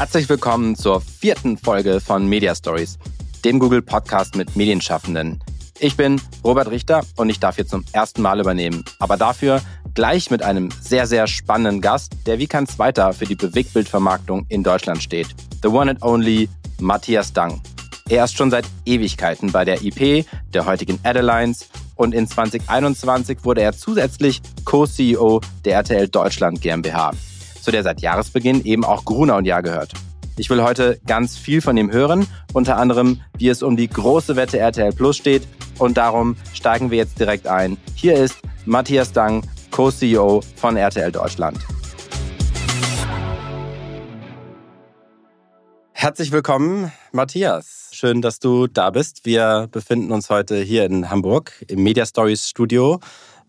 Herzlich willkommen zur vierten Folge von Media Stories, dem Google Podcast mit Medienschaffenden. Ich bin Robert Richter und ich darf hier zum ersten Mal übernehmen, aber dafür gleich mit einem sehr, sehr spannenden Gast, der wie kein zweiter für die Bewegtbildvermarktung in Deutschland steht. The one and only Matthias Dang. Er ist schon seit Ewigkeiten bei der IP, der heutigen Adelines, und in 2021 wurde er zusätzlich Co-CEO der RTL Deutschland GmbH, zu der seit Jahresbeginn eben auch Gruner und Jahr gehört. Ich will heute ganz viel von ihm hören, unter anderem, wie es um die große Wette RTL Plus steht und darum steigen wir jetzt direkt ein. Hier ist Matthias Dang, Co-CEO von RTL Deutschland. Herzlich willkommen, Matthias. Schön, dass du da bist. Wir befinden uns heute hier in Hamburg im Media Stories Studio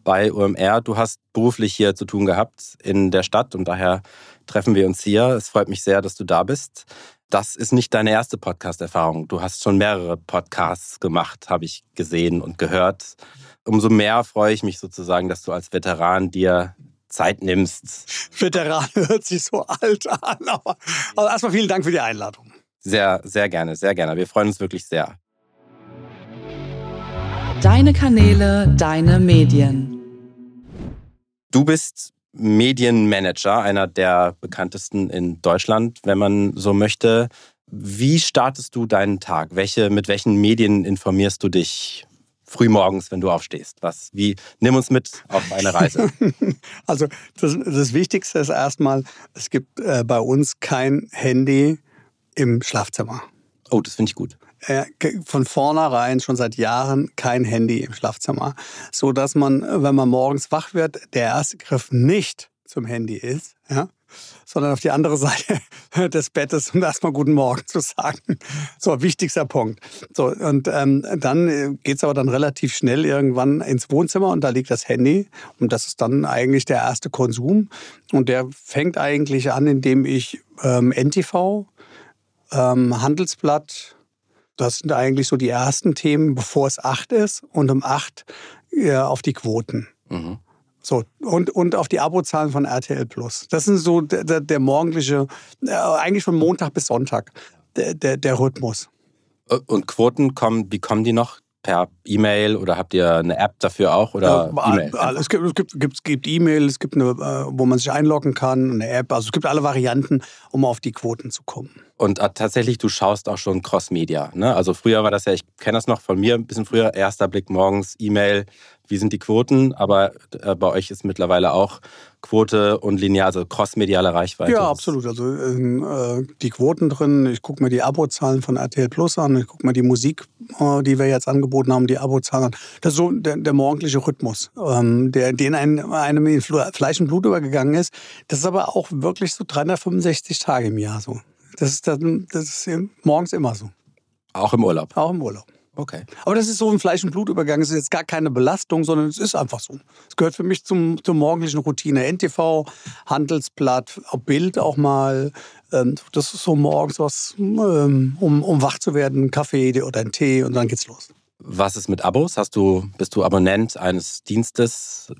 bei UMR. Du hast beruflich hier zu tun gehabt in der Stadt und daher treffen wir uns hier. Es freut mich sehr, dass du da bist. Das ist nicht deine erste Podcast-Erfahrung. Du hast schon mehrere Podcasts gemacht, habe ich gesehen und gehört. Umso mehr freue ich mich sozusagen, dass du als Veteran dir Zeit nimmst. Veteran hört sich so alt an. Aber, aber erstmal vielen Dank für die Einladung. Sehr, sehr gerne, sehr gerne. Wir freuen uns wirklich sehr. Deine Kanäle, deine Medien. Du bist Medienmanager, einer der bekanntesten in Deutschland, wenn man so möchte. Wie startest du deinen Tag? Welche, mit welchen Medien informierst du dich? frühmorgens, wenn du aufstehst? Was, wie, nimm uns mit auf eine Reise. also das, das, Wichtigste ist erstmal, es gibt äh, bei uns kein Handy im Schlafzimmer. Oh, das finde ich gut. Äh, von vornherein schon seit Jahren kein Handy im Schlafzimmer, so dass man, wenn man morgens wach wird, der erste Griff nicht zum Handy ist, ja, sondern auf die andere Seite des Bettes, um erstmal Guten Morgen zu sagen. So, wichtigster Punkt. So, und ähm, dann äh, geht's aber dann relativ schnell irgendwann ins Wohnzimmer und da liegt das Handy. Und das ist dann eigentlich der erste Konsum. Und der fängt eigentlich an, indem ich ähm, NTV, ähm, Handelsblatt, das sind eigentlich so die ersten Themen, bevor es acht ist und um acht ja, auf die Quoten. Mhm. So, und, und auf die Abozahlen von RTL Plus. Das ist so der, der, der morgendliche, äh, eigentlich von Montag bis Sonntag, der, der, der Rhythmus. Und Quoten kommen, wie kommen die noch? Per E-Mail oder habt ihr eine App dafür auch oder ja, E-Mail? Es gibt es gibt, gibt, gibt E-Mail, es gibt eine, äh, wo man sich einloggen kann, eine App. Also es gibt alle Varianten, um auf die Quoten zu kommen. Und äh, tatsächlich, du schaust auch schon Cross-Media. Ne? Also früher war das ja, ich kenne das noch von mir, ein bisschen früher, erster Blick morgens, E-Mail, wie sind die Quoten, aber äh, bei euch ist mittlerweile auch Quote und linear, also crossmediale Reichweite. Ja, absolut. Also äh, die Quoten drin, ich gucke mir die Abozahlen von RTL Plus an, ich gucke mir die Musik, äh, die wir jetzt angeboten haben, die Abozahlen an. Das ist so der, der morgendliche Rhythmus, ähm, der, den einem, einem in Fleisch und Blut übergegangen ist. Das ist aber auch wirklich so 365 Tage im Jahr so. Das ist, dann, das ist morgens immer so. Auch im Urlaub? Auch im Urlaub. Okay. Aber das ist so ein Fleisch- und Blutübergang. Es ist jetzt gar keine Belastung, sondern es ist einfach so. Es gehört für mich zum, zur morgendlichen Routine. NTV, Handelsblatt, Bild auch mal. Ähm, das ist so morgens was, ähm, um, um wach zu werden, ein Kaffee oder ein Tee und dann geht's los. Was ist mit Abos? Hast du, bist du Abonnent eines Dienstes,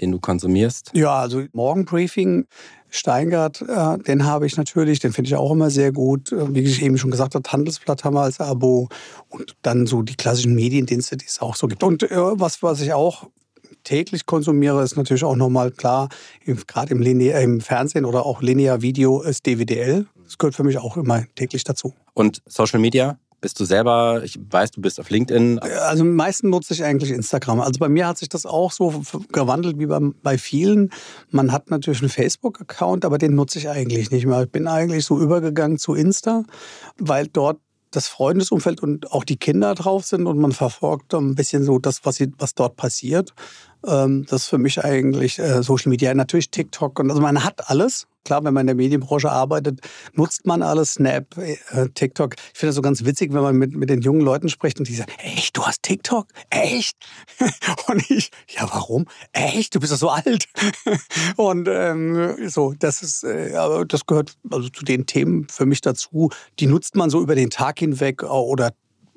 den du konsumierst? Ja, also Morgenbriefing Steingart, äh, den habe ich natürlich, den finde ich auch immer sehr gut. Äh, wie ich eben schon gesagt habe, Handelsblatt haben wir als Abo und dann so die klassischen Mediendienste, die es auch so gibt. Und äh, was, was ich auch täglich konsumiere, ist natürlich auch nochmal klar, gerade im, im Fernsehen oder auch Linear Video ist DWDL. Das gehört für mich auch immer täglich dazu. Und Social Media? Bist du selber, ich weiß, du bist auf LinkedIn. Also am meisten nutze ich eigentlich Instagram. Also bei mir hat sich das auch so gewandelt wie bei, bei vielen. Man hat natürlich einen Facebook-Account, aber den nutze ich eigentlich nicht mehr. Ich bin eigentlich so übergegangen zu Insta, weil dort das Freundesumfeld und auch die Kinder drauf sind und man verfolgt ein bisschen so das, was, was dort passiert. Ähm, das ist für mich eigentlich äh, Social Media. Natürlich TikTok und also man hat alles. Klar, wenn man in der Medienbranche arbeitet, nutzt man alles, Snap, äh, TikTok. Ich finde das so ganz witzig, wenn man mit, mit den jungen Leuten spricht und die sagen, echt, du hast TikTok? Echt? und ich, ja, warum? Echt? Du bist doch so alt. und ähm, so, das ist, äh, das gehört also zu den Themen für mich dazu. Die nutzt man so über den Tag hinweg oder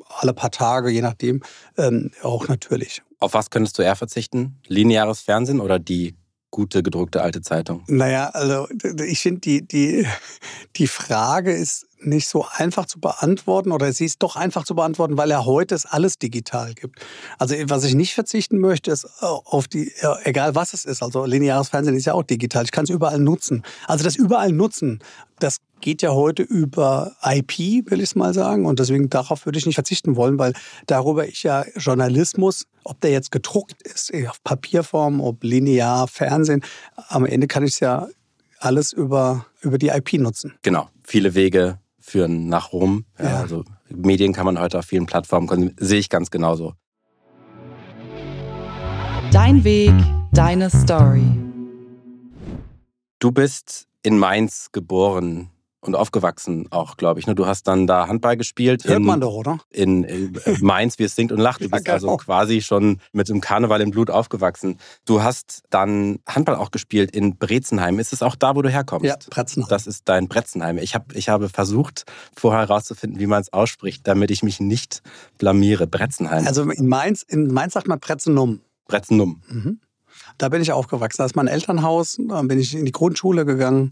alle paar Tage, je nachdem, ähm, auch natürlich. Auf was könntest du eher verzichten? Lineares Fernsehen oder die gute gedruckte alte Zeitung? Naja, also ich finde, die, die, die Frage ist nicht so einfach zu beantworten oder sie ist doch einfach zu beantworten, weil ja heute es alles digital gibt. Also was ich nicht verzichten möchte, ist äh, auf die, egal was es ist, also lineares Fernsehen ist ja auch digital, ich kann es überall nutzen. Also das überall nutzen, das geht ja heute über IP, will ich es mal sagen. Und deswegen darauf würde ich nicht verzichten wollen, weil darüber ich ja Journalismus, ob der jetzt gedruckt ist, auf Papierform, ob linear, Fernsehen, am Ende kann ich es ja alles über, über die IP nutzen. Genau, viele Wege führen nach Rom. Ja, ja. Also Medien kann man heute auf vielen Plattformen konsumieren. Sehe ich ganz genauso. Dein Weg, deine Story. Du bist in Mainz geboren und aufgewachsen auch, glaube ich. Ne? Du hast dann da Handball gespielt. Hört in, man doch, oder? In, in Mainz, wie es singt und lacht. Du bist also quasi schon mit dem Karneval im Blut aufgewachsen. Du hast dann Handball auch gespielt in Brezenheim. Ist es auch da, wo du herkommst? Ja, Bretzenheim. Das ist dein Bretzenheim. Ich, hab, ich habe versucht, vorher herauszufinden, wie man es ausspricht, damit ich mich nicht blamiere. Bretzenheim. Also in Mainz, in Mainz sagt man Bretzenum. Bretzenum. Mhm. Da bin ich aufgewachsen. Da ist mein Elternhaus. Dann bin ich in die Grundschule gegangen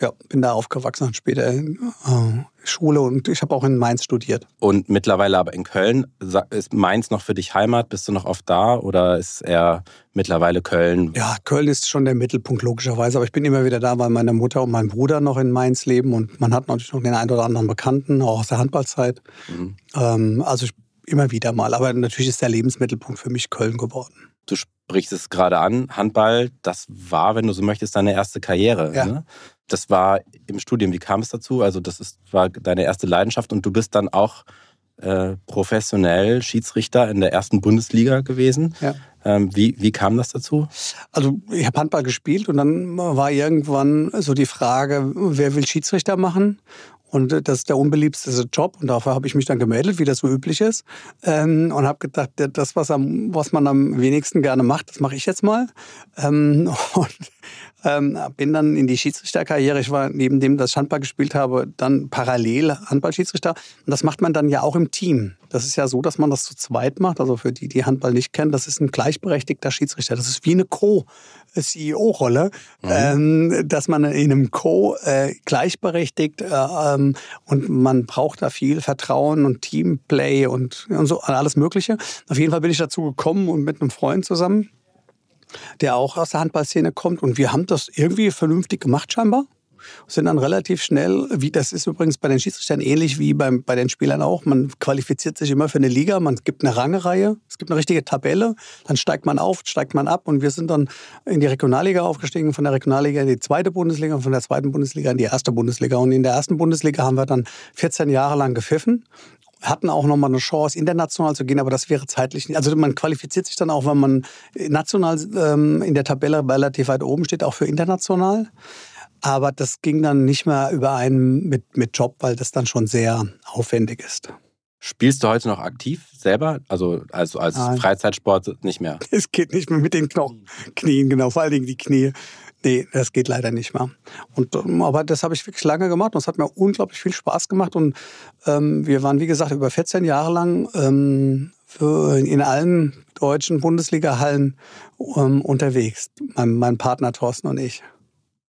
ja, bin da aufgewachsen, später in äh, Schule und ich habe auch in Mainz studiert. Und mittlerweile aber in Köln. Ist Mainz noch für dich Heimat? Bist du noch oft da oder ist er mittlerweile Köln? Ja, Köln ist schon der Mittelpunkt logischerweise, aber ich bin immer wieder da, weil meine Mutter und mein Bruder noch in Mainz leben und man hat natürlich noch den einen oder anderen Bekannten, auch aus der Handballzeit. Mhm. Ähm, also immer wieder mal, aber natürlich ist der Lebensmittelpunkt für mich Köln geworden. Du sprichst es gerade an, Handball, das war, wenn du so möchtest, deine erste Karriere. Ja. Ne? Das war im Studium. Wie kam es dazu? Also das ist, war deine erste Leidenschaft und du bist dann auch äh, professionell Schiedsrichter in der ersten Bundesliga gewesen. Ja. Ähm, wie, wie kam das dazu? Also ich habe Handball gespielt und dann war irgendwann so die Frage, wer will Schiedsrichter machen? Und das ist der unbeliebteste Job und dafür habe ich mich dann gemeldet, wie das so üblich ist. Ähm, und habe gedacht, das, was, am, was man am wenigsten gerne macht, das mache ich jetzt mal. Ähm, und ähm, bin dann in die Schiedsrichterkarriere. Ich war neben dem, dass ich Handball gespielt habe, dann parallel Handballschiedsrichter. Und das macht man dann ja auch im Team. Das ist ja so, dass man das zu zweit macht. Also für die, die Handball nicht kennen, das ist ein gleichberechtigter Schiedsrichter. Das ist wie eine Co-CEO-Rolle, mhm. ähm, dass man in einem Co äh, gleichberechtigt äh, ähm, und man braucht da viel Vertrauen und Teamplay und, und so alles Mögliche. Auf jeden Fall bin ich dazu gekommen und mit einem Freund zusammen der auch aus der Handballszene kommt. Und wir haben das irgendwie vernünftig gemacht scheinbar sind dann relativ schnell, wie das ist übrigens bei den Schiedsrichtern ähnlich wie beim, bei den Spielern auch. Man qualifiziert sich immer für eine Liga, man gibt eine Rangereihe, es gibt eine richtige Tabelle, dann steigt man auf, steigt man ab und wir sind dann in die Regionalliga aufgestiegen, von der Regionalliga in die zweite Bundesliga und von der zweiten Bundesliga in die erste Bundesliga. Und in der ersten Bundesliga haben wir dann 14 Jahre lang gepfiffen hatten auch nochmal eine Chance, international zu gehen, aber das wäre zeitlich nicht. Also man qualifiziert sich dann auch, wenn man national ähm, in der Tabelle relativ weit oben steht, auch für international. Aber das ging dann nicht mehr überein mit, mit Job, weil das dann schon sehr aufwendig ist. Spielst du heute noch aktiv selber? Also, als Nein. Freizeitsport nicht mehr? Es geht nicht mehr mit den Knochen, Knien, genau, vor allen Dingen die Knie. Nee, das geht leider nicht mehr. Und, ähm, aber das habe ich wirklich lange gemacht und es hat mir unglaublich viel Spaß gemacht. Und ähm, wir waren, wie gesagt, über 14 Jahre lang ähm, in allen deutschen Bundesliga-Hallen ähm, unterwegs. Mein, mein Partner Thorsten und ich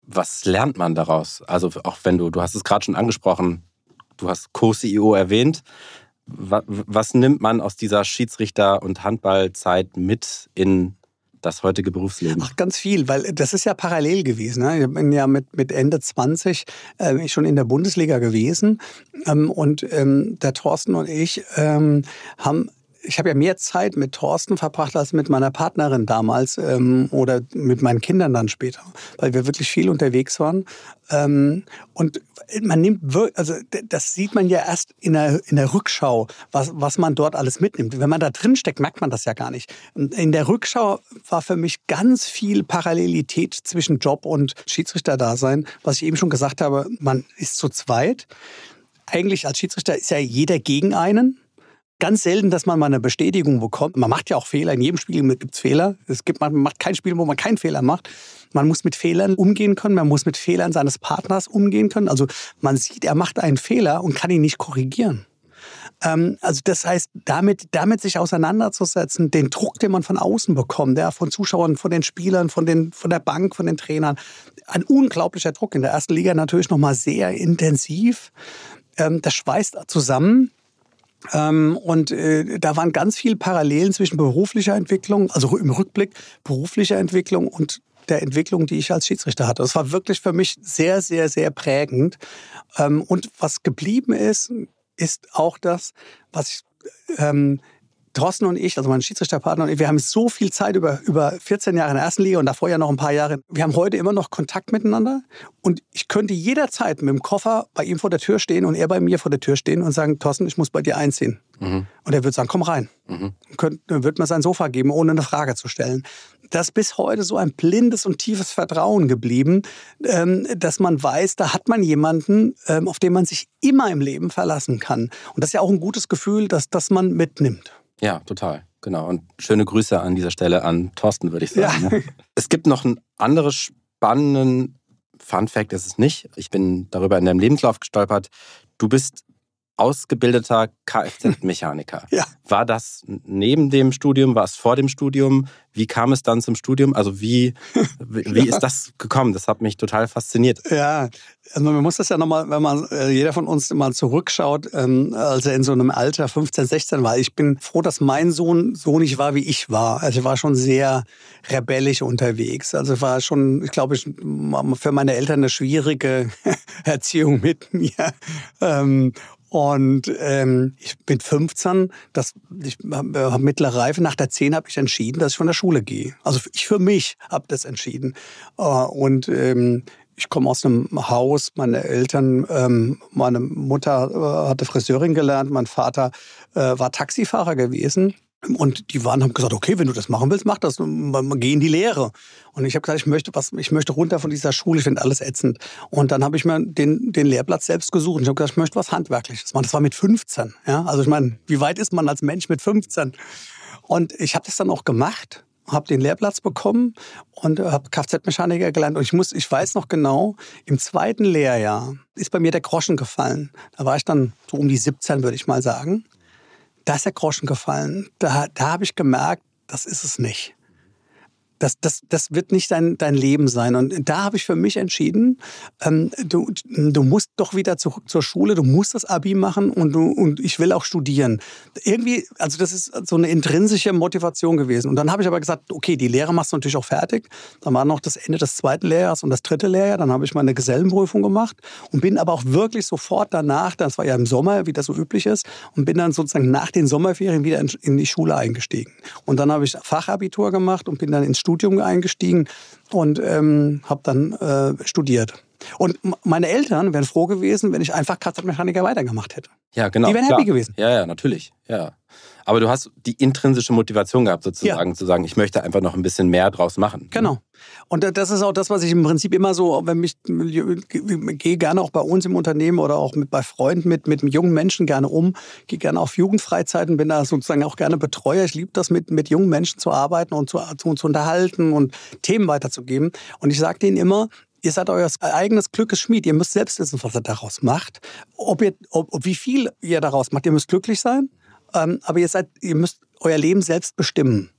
was lernt man daraus? Also auch wenn du, du hast es gerade schon angesprochen, du hast Co-CEO erwähnt. Was, was nimmt man aus dieser Schiedsrichter- und Handballzeit mit in das heutige Berufsleben? Ach, ganz viel, weil das ist ja parallel gewesen. Ne? Ich bin ja mit, mit Ende 20 äh, schon in der Bundesliga gewesen. Ähm, und ähm, der Thorsten und ich ähm, haben ich habe ja mehr Zeit mit Thorsten verbracht als mit meiner Partnerin damals ähm, oder mit meinen Kindern dann später, weil wir wirklich viel unterwegs waren. Ähm, und man nimmt also das sieht man ja erst in der, in der Rückschau, was, was man dort alles mitnimmt. Wenn man da drin steckt, merkt man das ja gar nicht. In der Rückschau war für mich ganz viel Parallelität zwischen Job und Schiedsrichterdasein, was ich eben schon gesagt habe, man ist zu zweit. Eigentlich als Schiedsrichter ist ja jeder gegen einen ganz selten, dass man mal eine Bestätigung bekommt. Man macht ja auch Fehler. In jedem Spiel gibt es Fehler. Es gibt, man macht kein Spiel, wo man keinen Fehler macht. Man muss mit Fehlern umgehen können. Man muss mit Fehlern seines Partners umgehen können. Also man sieht, er macht einen Fehler und kann ihn nicht korrigieren. Ähm, also das heißt, damit, damit sich auseinanderzusetzen, den Druck, den man von außen bekommt, ja, von Zuschauern, von den Spielern, von, den, von der Bank, von den Trainern, ein unglaublicher Druck. In der ersten Liga natürlich nochmal sehr intensiv. Ähm, das schweißt zusammen. Ähm, und äh, da waren ganz viele Parallelen zwischen beruflicher Entwicklung, also im Rückblick beruflicher Entwicklung und der Entwicklung, die ich als Schiedsrichter hatte. Das war wirklich für mich sehr, sehr, sehr prägend. Ähm, und was geblieben ist, ist auch das, was ich ähm, Thorsten und ich, also mein Schiedsrichterpartner und ich, wir haben so viel Zeit über, über 14 Jahre in der ersten Liga und davor ja noch ein paar Jahre. Wir haben heute immer noch Kontakt miteinander und ich könnte jederzeit mit dem Koffer bei ihm vor der Tür stehen und er bei mir vor der Tür stehen und sagen, Thorsten, ich muss bei dir einziehen. Mhm. Und er würde sagen, komm rein. Mhm. Dann wird mir sein Sofa geben, ohne eine Frage zu stellen. Das ist bis heute so ein blindes und tiefes Vertrauen geblieben, ähm, dass man weiß, da hat man jemanden, ähm, auf den man sich immer im Leben verlassen kann. Und das ist ja auch ein gutes Gefühl, dass das man mitnimmt. Ja, total. Genau. Und schöne Grüße an dieser Stelle an Thorsten, würde ich sagen. Ja. Ne? Es gibt noch einen anderen spannenden Fun Fact, ist es nicht. Ich bin darüber in deinem Lebenslauf gestolpert. Du bist ausgebildeter Kfz-Mechaniker. ja. War das neben dem Studium, war es vor dem Studium? Wie kam es dann zum Studium? Also wie, wie ja. ist das gekommen? Das hat mich total fasziniert. Ja, also man muss das ja nochmal, wenn man, äh, jeder von uns mal zurückschaut, ähm, als er in so einem Alter 15, 16 war. Ich bin froh, dass mein Sohn so nicht war, wie ich war. Also ich war schon sehr rebellisch unterwegs. Also war schon, ich glaube, für meine Eltern eine schwierige Erziehung mit mir. Ähm, und ähm, ich bin 15, das, ich habe mittlere Reife. Nach der 10 habe ich entschieden, dass ich von der Schule gehe. Also ich für mich habe das entschieden. Äh, und ähm, ich komme aus einem Haus, meine Eltern, ähm, meine Mutter äh, hatte Friseurin gelernt, mein Vater äh, war Taxifahrer gewesen. Und die waren haben gesagt, okay, wenn du das machen willst, mach das. Geh in die Lehre. Und ich habe gesagt, ich möchte was, ich möchte runter von dieser Schule, ich finde alles ätzend. Und dann habe ich mir den, den Lehrplatz selbst gesucht. Und ich habe gesagt, ich möchte was Handwerkliches machen. Das war mit 15. Ja? Also ich meine, wie weit ist man als Mensch mit 15? Und ich habe das dann auch gemacht habe den Lehrplatz bekommen und habe Kfz-Mechaniker gelernt. Und ich muss, ich weiß noch genau, im zweiten Lehrjahr ist bei mir der Groschen gefallen. Da war ich dann so um die 17, würde ich mal sagen da ist der Groschen gefallen. Da, da habe ich gemerkt, das ist es nicht das, das, das wird nicht dein, dein Leben sein. Und da habe ich für mich entschieden, ähm, du, du musst doch wieder zurück zur Schule, du musst das Abi machen und, du, und ich will auch studieren. Irgendwie, also das ist so eine intrinsische Motivation gewesen. Und dann habe ich aber gesagt, okay, die Lehre machst du natürlich auch fertig. Dann war noch das Ende des zweiten Lehrjahres und das dritte Lehrjahr. Dann habe ich meine Gesellenprüfung gemacht und bin aber auch wirklich sofort danach, das war ja im Sommer, wie das so üblich ist, und bin dann sozusagen nach den Sommerferien wieder in, in die Schule eingestiegen. Und dann habe ich Fachabitur gemacht und bin dann ins Studium eingestiegen und ähm, habe dann äh, studiert. Und meine Eltern wären froh gewesen, wenn ich einfach Kfz-Mechaniker weitergemacht hätte. Ja, genau. Die wären happy gewesen. Ja, ja, natürlich. Ja. Aber du hast die intrinsische Motivation gehabt, sozusagen, ja. zu sagen, ich möchte einfach noch ein bisschen mehr draus machen. Genau. Und das ist auch das, was ich im Prinzip immer so, wenn mich, ich gehe gerne auch bei uns im Unternehmen oder auch mit, bei Freunden mit, mit jungen Menschen gerne um, gehe gerne auf Jugendfreizeiten, bin da sozusagen auch gerne Betreuer. Ich liebe das, mit, mit jungen Menschen zu arbeiten und zu, zu, zu unterhalten und Themen weiterzugeben. Und ich sage denen immer, Ihr seid euer eigenes Glückes Schmied. Ihr müsst selbst wissen, was ihr daraus macht. Ob ihr, ob, wie viel ihr daraus macht. Ihr müsst glücklich sein. Ähm, aber ihr, seid, ihr müsst euer Leben selbst bestimmen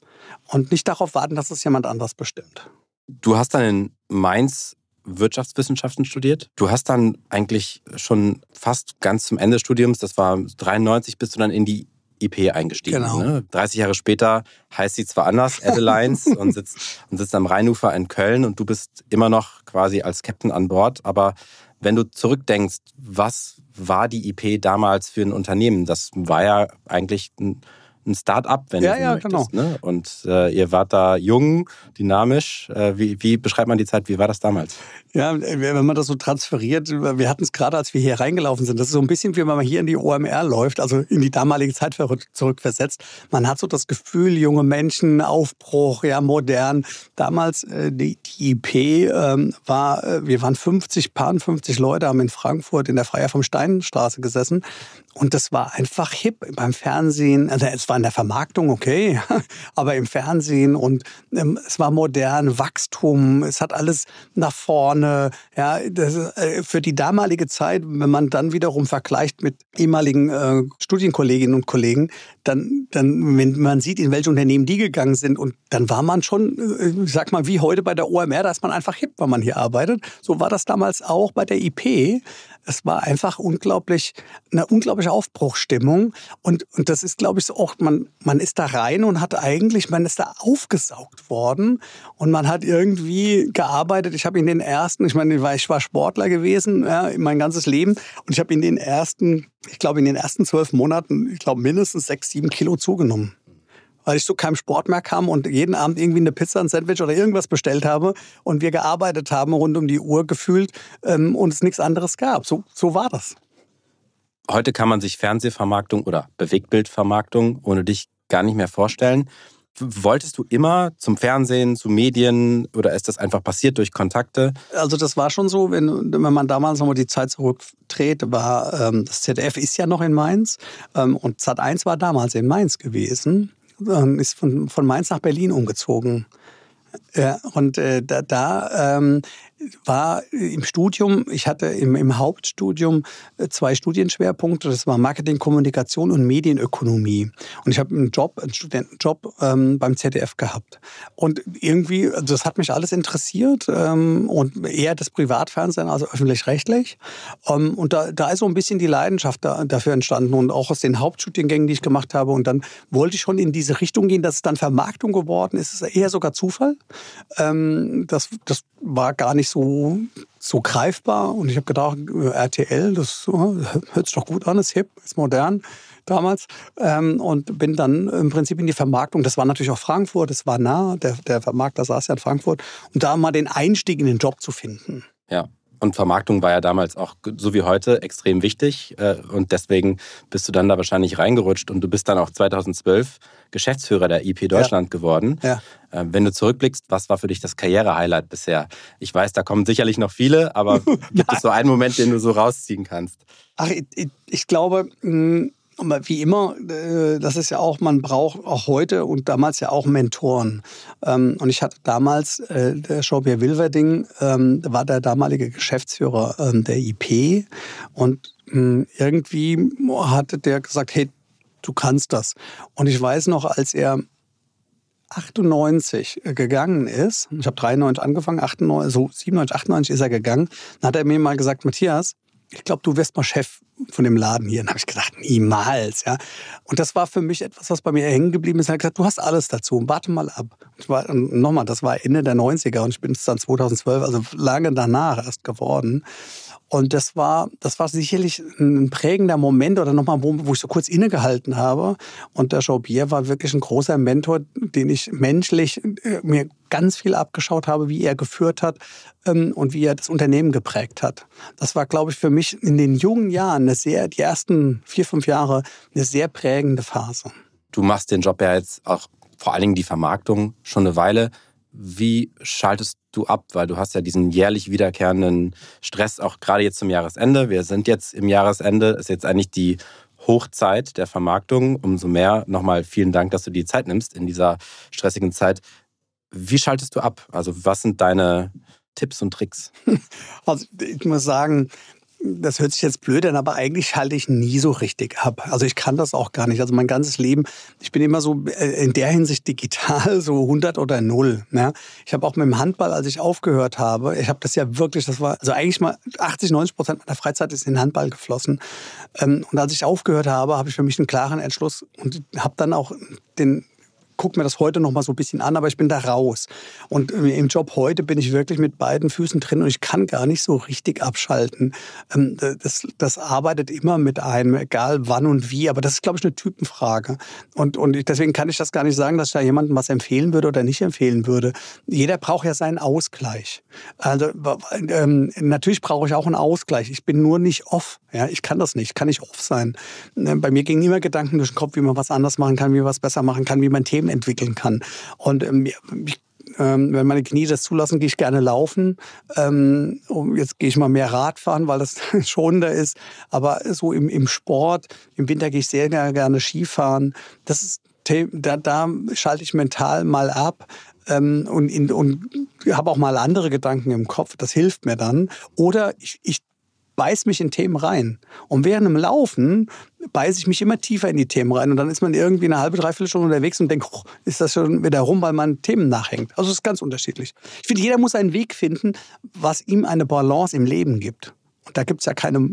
und nicht darauf warten, dass es jemand anders bestimmt. Du hast dann in Mainz Wirtschaftswissenschaften studiert. Du hast dann eigentlich schon fast ganz zum Ende des Studiums, das war 93, bist du dann in die IP eingestiegen. Genau. Ne? 30 Jahre später heißt sie zwar anders, Adelines, und, sitzt, und sitzt am Rheinufer in Köln und du bist immer noch quasi als Captain an Bord, aber wenn du zurückdenkst, was war die IP damals für ein Unternehmen? Das war ja eigentlich ein ein Start-up, wenn ja, du ja, möchtest. Genau. Ne? Und äh, ihr wart da jung, dynamisch. Äh, wie, wie, beschreibt man die Zeit? Wie war das damals? Ja, wenn man das so transferiert, wir hatten es gerade, als wir hier reingelaufen sind, das ist so ein bisschen, wie wenn man hier in die OMR läuft, also in die damalige Zeit zurückversetzt. Man hat so das Gefühl, junge Menschen, Aufbruch, ja, modern. Damals, äh, die, die IP ähm, war, äh, wir waren 50, paar 50 Leute, haben in Frankfurt in der Freier vom Steinstraße gesessen Und das war einfach hip beim Fernsehen. Also es war in der Vermarktung okay, aber im Fernsehen und ähm, es war modern, Wachstum, es hat alles nach vorne. Ja, das, äh, für die damalige Zeit, wenn man dann wiederum vergleicht mit ehemaligen äh, Studienkolleginnen und Kollegen, dann, dann, wenn man sieht, in welche Unternehmen die gegangen sind, und dann war man schon, äh, ich sag mal, wie heute bei der OMR, da ist man einfach hip, wenn man hier arbeitet. So war das damals auch bei der IP es war einfach unglaublich, eine unglaubliche Aufbruchstimmung. Und, und das ist, glaube ich, so auch, man, man ist da rein und hat eigentlich, man ist da aufgesaugt worden und man hat irgendwie gearbeitet. Ich habe in den ersten, ich meine, ich war Sportler gewesen, ja, mein ganzes Leben und ich habe in den ersten, ich glaube, in den ersten zwölf Monaten, ich glaube, mindestens sechs, sieben Kilo zugenommen weil ich zu keinem Sport mehr kam und jeden Abend irgendwie eine Pizza, ein Sandwich oder irgendwas bestellt habe und wir gearbeitet haben rund um die Uhr gefühlt ähm, und es nichts anderes gab. So, so war das. Heute kann man sich Fernsehvermarktung oder Bewegtbildvermarktung ohne dich gar nicht mehr vorstellen. Wolltest du immer zum Fernsehen, zu Medien oder ist das einfach passiert durch Kontakte? Also das war schon so, wenn, wenn man damals nochmal die Zeit zurückdreht, war ähm, das ZDF ist ja noch in Mainz ähm, und Sat1 war damals in Mainz gewesen. Ähm, ist von, von Mainz nach Berlin umgezogen. Ja, und äh, da, da ähm, war im Studium, ich hatte im, im Hauptstudium äh, zwei Studienschwerpunkte, das war Marketing, Kommunikation und Medienökonomie. Und ich habe einen Job, einen Studentenjob ähm, beim ZDF gehabt. Und irgendwie, also das hat mich alles interessiert ähm, und eher das Privatfernsehen, also öffentlich-rechtlich. Ähm, und da, da ist so ein bisschen die Leidenschaft da, dafür entstanden und auch aus den Hauptstudiengängen, die ich gemacht habe. Und dann wollte ich schon in diese Richtung gehen, dass es dann Vermarktung geworden ist. Ist eher sogar Zufall. Ähm, das, das war gar nicht so, so greifbar. Und ich habe gedacht, RTL, das hört sich doch gut an, ist hip, ist modern damals. Ähm, und bin dann im Prinzip in die Vermarktung. Das war natürlich auch Frankfurt, das war nah. Der, der Vermarkter saß ja in Frankfurt. Und da mal den Einstieg in den Job zu finden. Ja. Und Vermarktung war ja damals auch, so wie heute, extrem wichtig. Äh, und deswegen bist du dann da wahrscheinlich reingerutscht. Und du bist dann auch 2012 Geschäftsführer der IP Deutschland ja. geworden. Ja. Äh, wenn du zurückblickst, was war für dich das Karriere-Highlight bisher? Ich weiß, da kommen sicherlich noch viele, aber gibt es so einen Moment, den du so rausziehen kannst? Ach, ich, ich glaube, hm, wie immer, äh, das ist ja auch, man braucht auch heute und damals ja auch Mentoren. Ähm, und ich hatte damals, äh, der Jean-Pierre Wilverding ähm, war der damalige Geschäftsführer ähm, der IP und hm, irgendwie hatte der gesagt, hey, du kannst das. Und ich weiß noch, als er 98 gegangen ist, ich habe 93 angefangen, 98, so 97, 98 ist er gegangen, dann hat er mir mal gesagt, Matthias, ich glaube, du wirst mal Chef von dem Laden hier. Dann habe ich gedacht, niemals. Ja. Und das war für mich etwas, was bei mir hängen geblieben ist. Er hat gesagt, du hast alles dazu, warte mal ab. Nochmal, das war Ende der 90er und ich bin es dann 2012, also lange danach erst geworden. Und das war, das war sicherlich ein prägender Moment oder nochmal, wo, wo ich so kurz innegehalten habe. Und der Jean-Pierre war wirklich ein großer Mentor, den ich menschlich äh, mir ganz viel abgeschaut habe, wie er geführt hat ähm, und wie er das Unternehmen geprägt hat. Das war, glaube ich, für mich in den jungen Jahren, eine sehr, die ersten vier, fünf Jahre, eine sehr prägende Phase. Du machst den Job ja jetzt auch vor allen Dingen die Vermarktung schon eine Weile. Wie schaltest du ab? Weil du hast ja diesen jährlich wiederkehrenden Stress, auch gerade jetzt zum Jahresende. Wir sind jetzt im Jahresende, ist jetzt eigentlich die Hochzeit der Vermarktung. Umso mehr nochmal vielen Dank, dass du die Zeit nimmst in dieser stressigen Zeit. Wie schaltest du ab? Also was sind deine Tipps und Tricks? Also ich muss sagen, das hört sich jetzt blöd an, aber eigentlich halte ich nie so richtig ab. Also ich kann das auch gar nicht. Also mein ganzes Leben, ich bin immer so äh, in der Hinsicht digital, so 100 oder 0. Ne? Ich habe auch mit dem Handball, als ich aufgehört habe, ich habe das ja wirklich, das war, also eigentlich mal 80, 90 Prozent meiner Freizeit ist in den Handball geflossen. Ähm, und als ich aufgehört habe, habe ich für mich einen klaren Entschluss und habe dann auch den gucke mir das heute noch mal so ein bisschen an, aber ich bin da raus. Und im Job heute bin ich wirklich mit beiden Füßen drin und ich kann gar nicht so richtig abschalten. Ähm, das, das arbeitet immer mit einem, egal wann und wie, aber das ist, glaube ich, eine Typenfrage. Und, und deswegen kann ich das gar nicht sagen, dass ich da jemandem was empfehlen würde oder nicht empfehlen würde. Jeder braucht ja seinen Ausgleich. Also ähm, natürlich brauche ich auch einen Ausgleich. Ich bin nur nicht off. Ja, ich kann das nicht, kann nicht off sein. Bei mir gingen immer Gedanken durch den Kopf, wie man was anders machen kann, wie man was besser machen kann, wie man Themen entwickeln kann. Und ähm, ich ähm, wenn meine Knie das zulassen, gehe ich gerne laufen. Ähm, jetzt gehe ich mal mehr Radfahren, weil das schonender ist. Aber so im, im Sport, im Winter gehe ich sehr gerne Skifahren. Das ist, da, da schalte ich mental mal ab ähm, und, und habe auch mal andere Gedanken im Kopf. Das hilft mir dann. Oder ich, ich beiß mich in Themen rein. Und während dem Laufen beiße ich mich immer tiefer in die Themen rein. Und dann ist man irgendwie eine halbe, dreiviertel Stunde unterwegs und denkt, oh, ist das schon wieder rum, weil man Themen nachhängt. Also es ist ganz unterschiedlich. Ich finde, jeder muss einen Weg finden, was ihm eine Balance im Leben gibt. Und da gibt es ja keine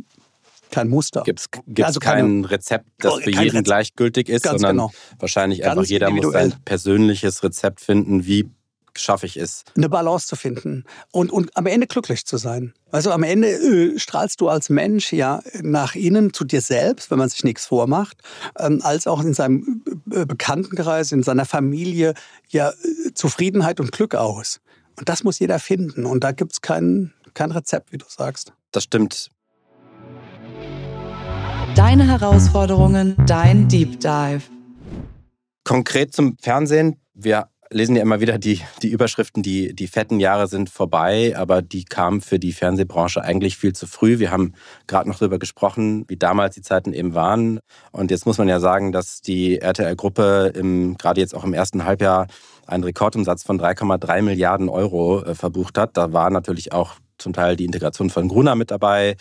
kein Muster. Gibt es also kein Rezept, das für jeden Rezept. gleichgültig ist, sondern genau. wahrscheinlich einfach Ganz jeder muss sein persönliches Rezept finden, wie schaffe ich es. Eine Balance zu finden und, und am Ende glücklich zu sein. Also am Ende äh, strahlst du als Mensch ja nach innen zu dir selbst, wenn man sich nichts vormacht, ähm, als auch in seinem äh, Bekanntenkreis, in seiner Familie ja äh, Zufriedenheit und Glück aus. Und das muss jeder finden. Und da gibt es kein, kein Rezept, wie du sagst. Das stimmt. Deine Herausforderungen, dein Deep Dive. Konkret zum Fernsehen. Wir lesen ja immer wieder die, die Überschriften, die, die fetten Jahre sind vorbei, aber die kamen für die Fernsehbranche eigentlich viel zu früh. Wir haben gerade noch darüber gesprochen, wie damals die Zeiten eben waren. Und jetzt muss man ja sagen, dass die RTL-Gruppe gerade jetzt auch im ersten Halbjahr einen Rekordumsatz von 3,3 Milliarden Euro äh, verbucht hat. Da war natürlich auch zum Teil die Integration von Gruner mit dabei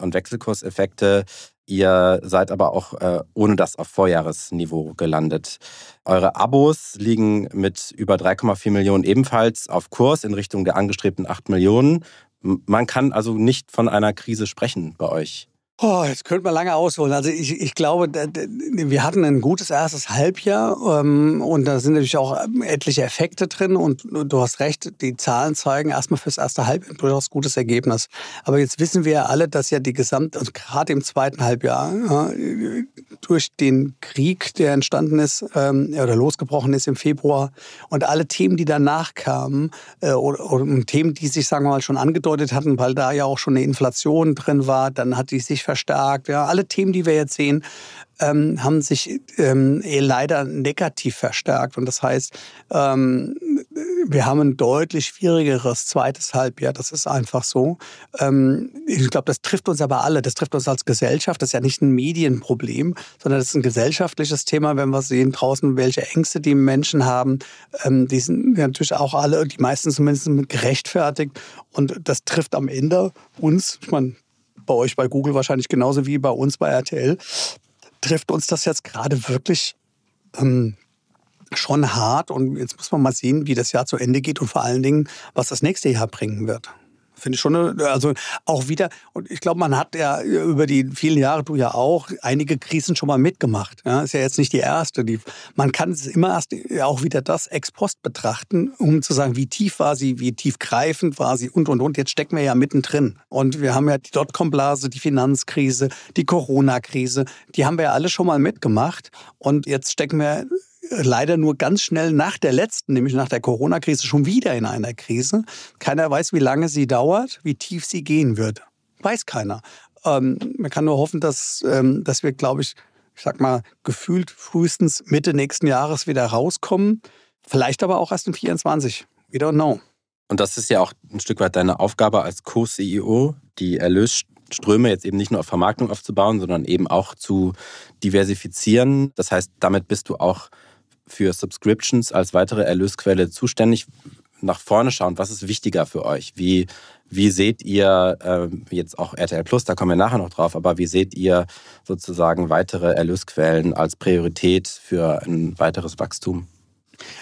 und Wechselkurseffekte. Ihr seid aber auch äh, ohne das auf Vorjahresniveau gelandet. Eure Abos liegen mit über 3,4 Millionen ebenfalls auf Kurs in Richtung der angestrebten 8 Millionen. Man kann also nicht von einer Krise sprechen bei euch. Oh, jetzt könnte man lange ausholen. Also ich, ich glaube, wir hatten ein gutes erstes Halbjahr ähm, und da sind natürlich auch etliche Effekte drin und du hast recht, die Zahlen zeigen erstmal fürs erste Halbjahr durchaus gutes Ergebnis. Aber jetzt wissen wir ja alle, dass ja die gesamte, also gerade im zweiten Halbjahr, durch den Krieg, der entstanden ist ähm, oder losgebrochen ist im Februar und alle Themen, die danach kamen äh, oder, oder Themen, die sich, sagen wir mal, schon angedeutet hatten, weil da ja auch schon eine Inflation drin war, dann hat die sich verstärkt. Ja, alle Themen, die wir jetzt sehen, ähm, haben sich ähm, eh leider negativ verstärkt. Und das heißt, ähm, wir haben ein deutlich schwierigeres zweites Halbjahr. Das ist einfach so. Ähm, ich glaube, das trifft uns aber alle. Das trifft uns als Gesellschaft. Das ist ja nicht ein Medienproblem, sondern das ist ein gesellschaftliches Thema, wenn wir sehen draußen, welche Ängste die Menschen haben. Ähm, die sind natürlich auch alle, die meisten zumindest gerechtfertigt. Und das trifft am Ende uns. Ich meine, bei euch bei Google wahrscheinlich genauso wie bei uns bei RTL, trifft uns das jetzt gerade wirklich ähm, schon hart. Und jetzt muss man mal sehen, wie das Jahr zu Ende geht und vor allen Dingen, was das nächste Jahr bringen wird. Finde ich schon, also auch wieder, und ich glaube, man hat ja über die vielen Jahre, du ja auch, einige Krisen schon mal mitgemacht. Ja, ist ja jetzt nicht die erste. Die, man kann es immer erst auch wieder das ex post betrachten, um zu sagen, wie tief war sie, wie tiefgreifend war sie und, und, und. Jetzt stecken wir ja mittendrin. Und wir haben ja die Dotcom-Blase, die Finanzkrise, die Corona-Krise, die haben wir ja alle schon mal mitgemacht. Und jetzt stecken wir leider nur ganz schnell nach der letzten, nämlich nach der Corona-Krise, schon wieder in einer Krise. Keiner weiß, wie lange sie dauert, wie tief sie gehen wird. Weiß keiner. Ähm, man kann nur hoffen, dass, ähm, dass wir, glaube ich, ich sag mal, gefühlt frühestens Mitte nächsten Jahres wieder rauskommen. Vielleicht aber auch erst in 24. We don't know. Und das ist ja auch ein Stück weit deine Aufgabe als Co-CEO, die Erlösströme jetzt eben nicht nur auf Vermarktung aufzubauen, sondern eben auch zu diversifizieren. Das heißt, damit bist du auch für Subscriptions als weitere Erlösquelle zuständig. Nach vorne schauen, was ist wichtiger für euch? Wie, wie seht ihr äh, jetzt auch RTL Plus, da kommen wir nachher noch drauf, aber wie seht ihr sozusagen weitere Erlösquellen als Priorität für ein weiteres Wachstum?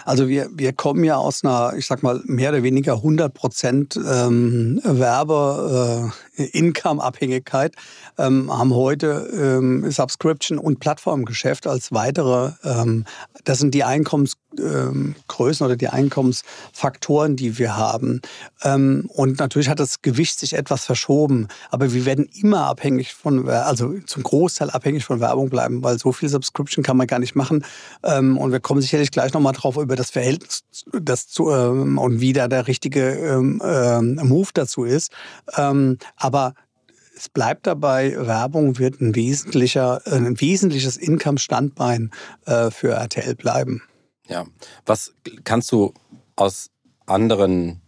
Also wir, wir kommen ja aus einer, ich sag mal, mehr oder weniger 100 Prozent ähm, Werbe-Income-Abhängigkeit, äh, ähm, haben heute ähm, Subscription- und Plattformgeschäft als weitere, ähm, das sind die Einkommensgrößen oder die Einkommensfaktoren, die wir haben. Ähm, und natürlich hat das Gewicht sich etwas verschoben, aber wir werden immer abhängig von, also zum Großteil abhängig von Werbung bleiben, weil so viel Subscription kann man gar nicht machen. Ähm, und wir kommen sicherlich gleich nochmal drauf drauf über das Verhältnis das zu, ähm, und wie da der richtige ähm, ähm, Move dazu ist. Ähm, aber es bleibt dabei, Werbung wird ein wesentlicher, ein wesentliches Income-Standbein äh, für RTL bleiben. Ja, was kannst du aus anderen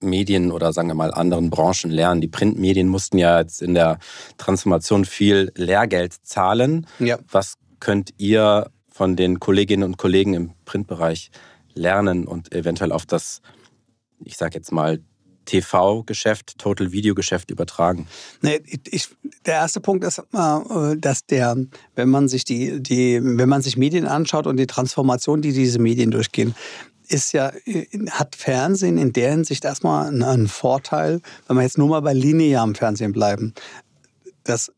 Medien oder sagen wir mal anderen Branchen lernen. Die Printmedien mussten ja jetzt in der Transformation viel Lehrgeld zahlen. Ja. Was könnt ihr von den Kolleginnen und Kollegen im Printbereich lernen und eventuell auf das, ich sage jetzt mal, TV-Geschäft, Total Video-Geschäft übertragen? Nee, ich, der erste Punkt ist, äh, dass der, wenn man sich die, die, wenn man sich Medien anschaut und die Transformation, die diese Medien durchgehen, ist ja, hat Fernsehen in der Hinsicht erstmal einen Vorteil, wenn wir jetzt nur mal bei linearem Fernsehen bleiben. Das,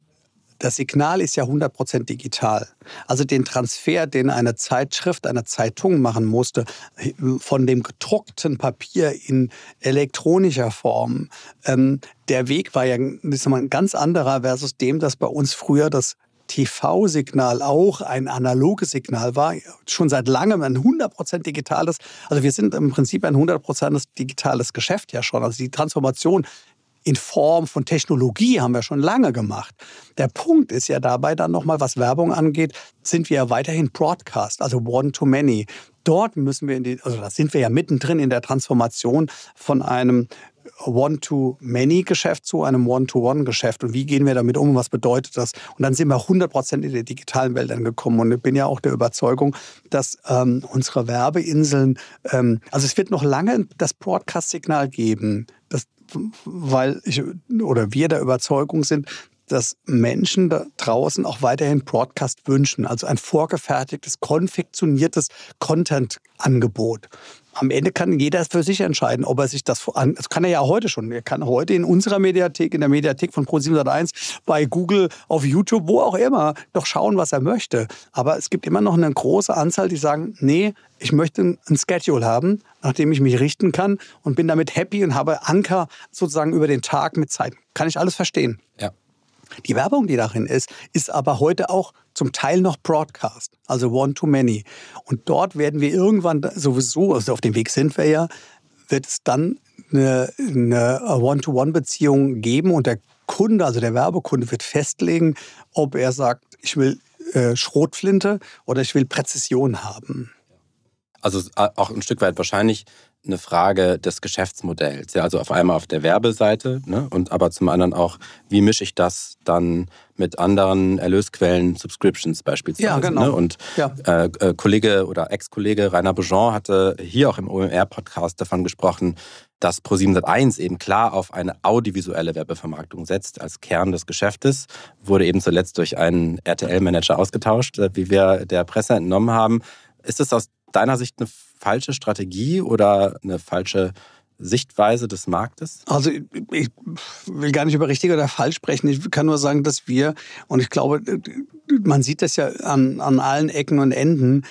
das Signal ist ja 100% digital. Also den Transfer, den eine Zeitschrift, eine Zeitung machen musste, von dem gedruckten Papier in elektronischer Form, ähm, der Weg war ja ein ganz anderer versus dem, dass bei uns früher das TV-Signal auch ein analoges Signal war, schon seit langem ein 100% digitales. Also wir sind im Prinzip ein 100% digitales Geschäft ja schon. Also die Transformation in Form von Technologie haben wir schon lange gemacht. Der Punkt ist ja dabei dann nochmal, was Werbung angeht, sind wir ja weiterhin Broadcast, also One-to-Many. Dort müssen wir in die, also da sind wir ja mittendrin in der Transformation von einem One-to-Many-Geschäft zu einem One-to-One-Geschäft. Und wie gehen wir damit um? Was bedeutet das? Und dann sind wir 100 Prozent in die digitalen Welt angekommen. Und ich bin ja auch der Überzeugung, dass ähm, unsere Werbeinseln, ähm, also es wird noch lange das Broadcast-Signal geben, weil ich oder wir der Überzeugung sind, dass Menschen da draußen auch weiterhin Broadcast wünschen, also ein vorgefertigtes, konfektioniertes Content-Angebot. Am Ende kann jeder für sich entscheiden, ob er sich das an. Das kann er ja heute schon. Er kann heute in unserer Mediathek, in der Mediathek von Pro701, bei Google, auf YouTube, wo auch immer, doch schauen, was er möchte. Aber es gibt immer noch eine große Anzahl, die sagen, nee, ich möchte ein Schedule haben, nach dem ich mich richten kann und bin damit happy und habe Anker sozusagen über den Tag mit Zeit. Kann ich alles verstehen. Ja. Die Werbung, die darin ist, ist aber heute auch zum Teil noch Broadcast, also One-to-Many. Und dort werden wir irgendwann sowieso, also auf dem Weg sind wir ja, wird es dann eine, eine One-to-One-Beziehung geben und der Kunde, also der Werbekunde, wird festlegen, ob er sagt, ich will äh, Schrotflinte oder ich will Präzision haben. Also äh, auch ein Stück weit wahrscheinlich eine Frage des Geschäftsmodells. Ja, also auf einmal auf der Werbeseite ne, und aber zum anderen auch, wie mische ich das dann mit anderen Erlösquellen, Subscriptions beispielsweise. Ja, genau. Ne? Und ja. Äh, äh, Kollege oder Ex-Kollege Rainer Bejean hatte hier auch im OMR-Podcast davon gesprochen, dass Pro701 eben klar auf eine audiovisuelle Werbevermarktung setzt als Kern des Geschäftes, wurde eben zuletzt durch einen RTL-Manager ausgetauscht, äh, wie wir der Presse entnommen haben. Ist es aus deiner Sicht eine falsche Strategie oder eine falsche Sichtweise des Marktes? Also ich will gar nicht über richtig oder falsch sprechen. Ich kann nur sagen, dass wir, und ich glaube, man sieht das ja an, an allen Ecken und Enden,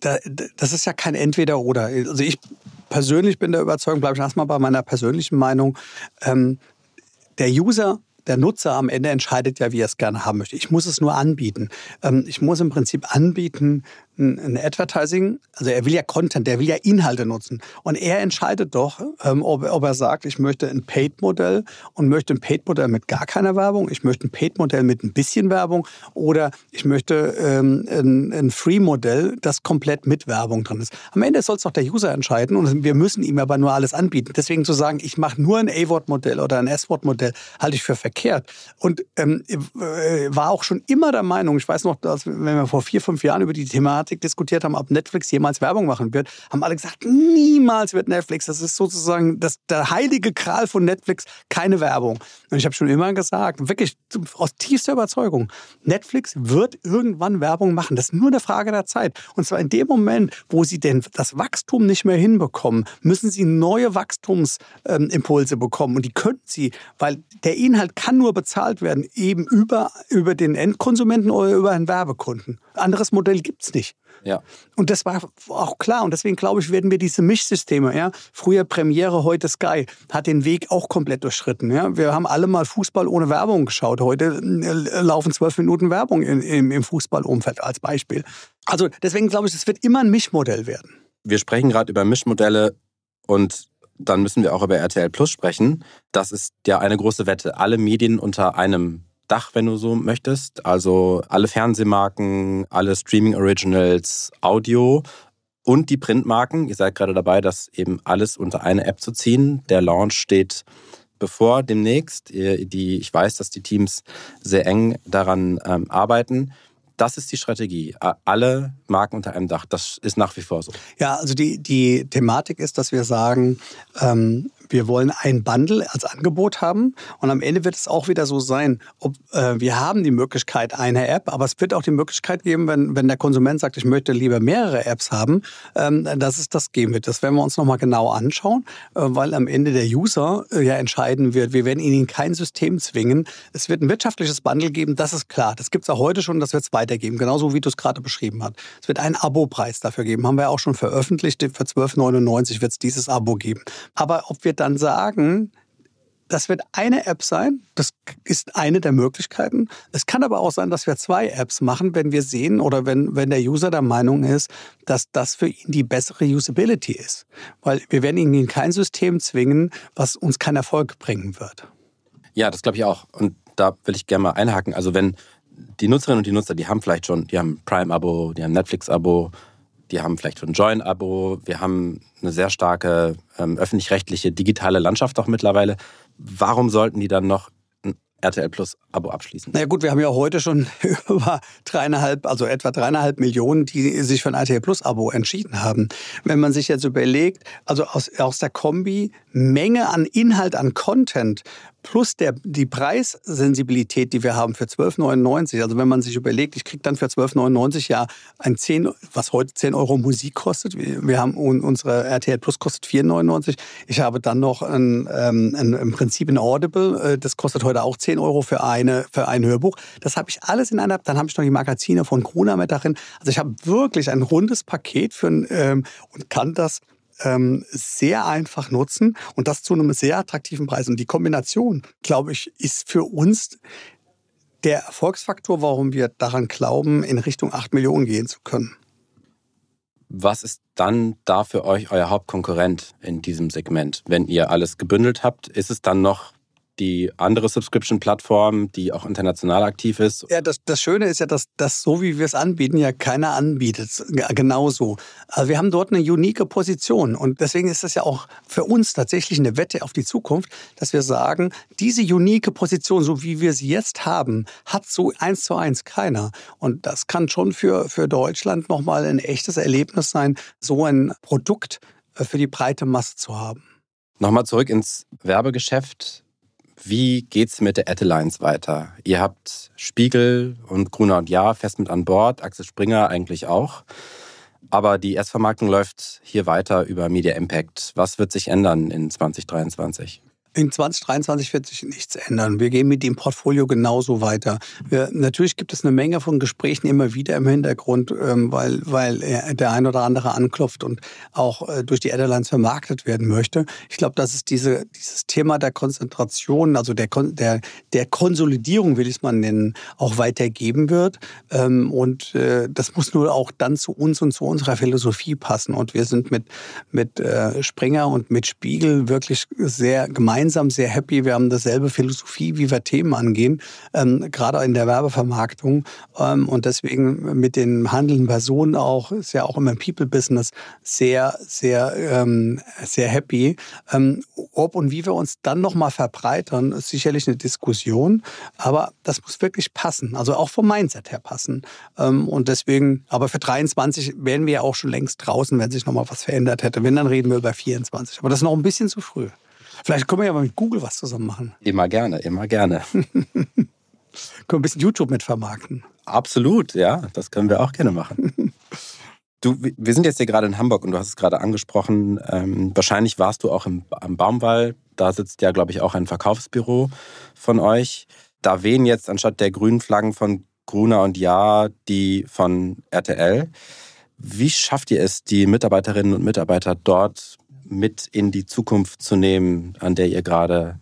das ist ja kein Entweder-Oder. Also ich persönlich bin der Überzeugung, bleibe ich erstmal bei meiner persönlichen Meinung, ähm, der User der Nutzer am Ende entscheidet ja, wie er es gerne haben möchte. Ich muss es nur anbieten. Ähm, ich muss im Prinzip anbieten, ein Advertising, also er will ja Content, der will ja Inhalte nutzen. Und er entscheidet doch, ähm, ob, ob er sagt, ich möchte ein Paid-Modell und möchte ein Paid-Modell mit gar keiner Werbung, ich möchte ein Paid-Modell mit ein bisschen Werbung oder ich möchte ähm, ein, ein Free-Modell, das komplett mit Werbung drin ist. Am Ende soll es doch der User entscheiden und wir müssen ihm aber nur alles anbieten. Deswegen zu sagen, ich mache nur ein A-Wort-Modell oder ein S-Wort-Modell, halte ich für verkehrt. Und ähm, äh, war auch schon immer der Meinung, ich weiß noch, dass, wenn wir vor vier, fünf Jahren über die Thematik Thematik diskutiert haben, ob Netflix jemals Werbung machen wird, haben alle gesagt, niemals wird Netflix. Das ist sozusagen das, der heilige Kral von Netflix, keine Werbung. Und ich habe schon immer gesagt, wirklich aus tiefster Überzeugung, Netflix wird irgendwann Werbung machen. Das ist nur eine Frage der Zeit. Und zwar in dem Moment, wo sie denn das Wachstum nicht mehr hinbekommen, müssen sie neue Wachstumsimpulse bekommen. Und die könnten sie, weil der Inhalt kann nur bezahlt werden, eben über, über den Endkonsumenten oder über einen Werbekunden. Anderes Modell gibt es nicht. Ja. Und das war auch klar. Und deswegen glaube ich, werden wir diese Mischsysteme, ja, früher Premiere, heute Sky, hat den Weg auch komplett durchschritten. Ja. Wir haben alle mal Fußball ohne Werbung geschaut. Heute äh, laufen zwölf Minuten Werbung in, im, im Fußballumfeld als Beispiel. Also deswegen glaube ich, es wird immer ein Mischmodell werden. Wir sprechen gerade über Mischmodelle und dann müssen wir auch über RTL Plus sprechen. Das ist ja eine große Wette. Alle Medien unter einem Dach, wenn du so möchtest. Also alle Fernsehmarken, alle Streaming Originals, Audio und die Printmarken. Ihr seid gerade dabei, das eben alles unter eine App zu ziehen. Der Launch steht bevor demnächst. Die, ich weiß, dass die Teams sehr eng daran ähm, arbeiten. Das ist die Strategie. Alle Marken unter einem Dach. Das ist nach wie vor so. Ja, also die, die Thematik ist, dass wir sagen, ähm, wir wollen ein Bundle als Angebot haben und am Ende wird es auch wieder so sein, ob äh, wir haben die Möglichkeit eine App, aber es wird auch die Möglichkeit geben, wenn, wenn der Konsument sagt, ich möchte lieber mehrere Apps haben, ähm, dass es das geben wird. Das werden wir uns nochmal genau anschauen, äh, weil am Ende der User äh, ja entscheiden wird. Wir werden ihnen kein System zwingen. Es wird ein wirtschaftliches Bundle geben, das ist klar. Das gibt es auch heute schon, das wird es weitergeben, genauso wie du es gerade beschrieben hast. Es wird einen Abo-Preis dafür geben, haben wir auch schon veröffentlicht. Für 12,99 wird es dieses Abo geben. Aber ob wir dann sagen, das wird eine App sein. Das ist eine der Möglichkeiten. Es kann aber auch sein, dass wir zwei Apps machen, wenn wir sehen oder wenn, wenn der User der Meinung ist, dass das für ihn die bessere Usability ist. Weil wir werden ihn in kein System zwingen, was uns keinen Erfolg bringen wird. Ja, das glaube ich auch. Und da will ich gerne mal einhaken. Also wenn die Nutzerinnen und die Nutzer, die haben vielleicht schon, die haben Prime-Abo, die haben Netflix-Abo, die haben vielleicht schon ein Join-Abo, wir haben eine sehr starke ähm, öffentlich-rechtliche digitale Landschaft auch mittlerweile. Warum sollten die dann noch ein RTL Plus Abo abschließen? Na ja gut, wir haben ja heute schon über dreieinhalb, also etwa dreieinhalb Millionen, die sich für ein RTL Plus Abo entschieden haben. Wenn man sich jetzt überlegt, also aus, aus der Kombi Menge an Inhalt, an Content plus der, die Preissensibilität, die wir haben für 12,99. Also wenn man sich überlegt, ich kriege dann für 12,99 ja ein 10, was heute 10 Euro Musik kostet. Wir haben unsere RTL Plus kostet 4,99. Ich habe dann noch ein, ähm, ein, im Prinzip ein Audible. Äh, das kostet heute auch 10 Euro für, eine, für ein Hörbuch. Das habe ich alles in einer. Dann habe ich noch die Magazine von Gruner mit darin. Also ich habe wirklich ein rundes Paket für ein, ähm, und kann das ähm, sehr einfach nutzen und das zu einem sehr attraktiven Preis. Und die Kombination, glaube ich, ist für uns der Erfolgsfaktor, warum wir daran glauben, in Richtung 8 Millionen gehen zu können. Was ist dann da für euch euer Hauptkonkurrent in diesem Segment? Wenn ihr alles gebündelt habt, ist es dann noch die andere Subscription-Plattform, die auch international aktiv ist. Ja, das, das Schöne ist ja, dass das so wie wir es anbieten, ja keiner anbietet. Genauso. Also wir haben dort eine unique Position und deswegen ist das ja auch für uns tatsächlich eine Wette auf die Zukunft, dass wir sagen, diese unique Position, so wie wir sie jetzt haben, hat so eins zu eins keiner. Und das kann schon für, für Deutschland nochmal ein echtes Erlebnis sein, so ein Produkt äh, für die breite Masse zu haben. Nochmal zurück ins Werbegeschäft. Wie geht's mit der Ad weiter? Ihr habt Spiegel und Gruner und Jahr fest mit an Bord, Axel Springer eigentlich auch. Aber die Erstvermarktung läuft hier weiter über Media Impact. Was wird sich ändern in 2023? In 2023 wird sich nichts ändern. Wir gehen mit dem Portfolio genauso weiter. Wir, natürlich gibt es eine Menge von Gesprächen immer wieder im Hintergrund, ähm, weil, weil der ein oder andere anklopft und auch äh, durch die Airlines vermarktet werden möchte. Ich glaube, dass es diese, dieses Thema der Konzentration, also der, der, der Konsolidierung, will ich es mal nennen, auch weitergeben wird. Ähm, und äh, das muss nur auch dann zu uns und zu unserer Philosophie passen. Und wir sind mit, mit äh, Springer und mit Spiegel wirklich sehr gemeinsam gemeinsam sehr happy. Wir haben dasselbe Philosophie, wie wir Themen angehen, ähm, gerade in der Werbevermarktung. Ähm, und deswegen mit den handelnden Personen auch, ist ja auch immer im People-Business sehr, sehr, ähm, sehr happy. Ähm, ob und wie wir uns dann nochmal verbreitern, ist sicherlich eine Diskussion. Aber das muss wirklich passen. Also auch vom Mindset her passen. Ähm, und deswegen, aber für 23 wären wir ja auch schon längst draußen, wenn sich nochmal was verändert hätte. Wenn, dann reden wir über 24. Aber das ist noch ein bisschen zu früh. Vielleicht können wir ja mal mit Google was zusammen machen. Immer gerne, immer gerne. können wir ein bisschen YouTube mit vermarkten. Absolut, ja, das können wir auch gerne machen. Du, wir sind jetzt hier gerade in Hamburg und du hast es gerade angesprochen. Ähm, wahrscheinlich warst du auch im, am Baumwall. Da sitzt ja, glaube ich, auch ein Verkaufsbüro von euch. Da wehen jetzt anstatt der grünen Flaggen von Gruner und Ja die von RTL. Wie schafft ihr es, die Mitarbeiterinnen und Mitarbeiter dort mit in die Zukunft zu nehmen, an der ihr gerade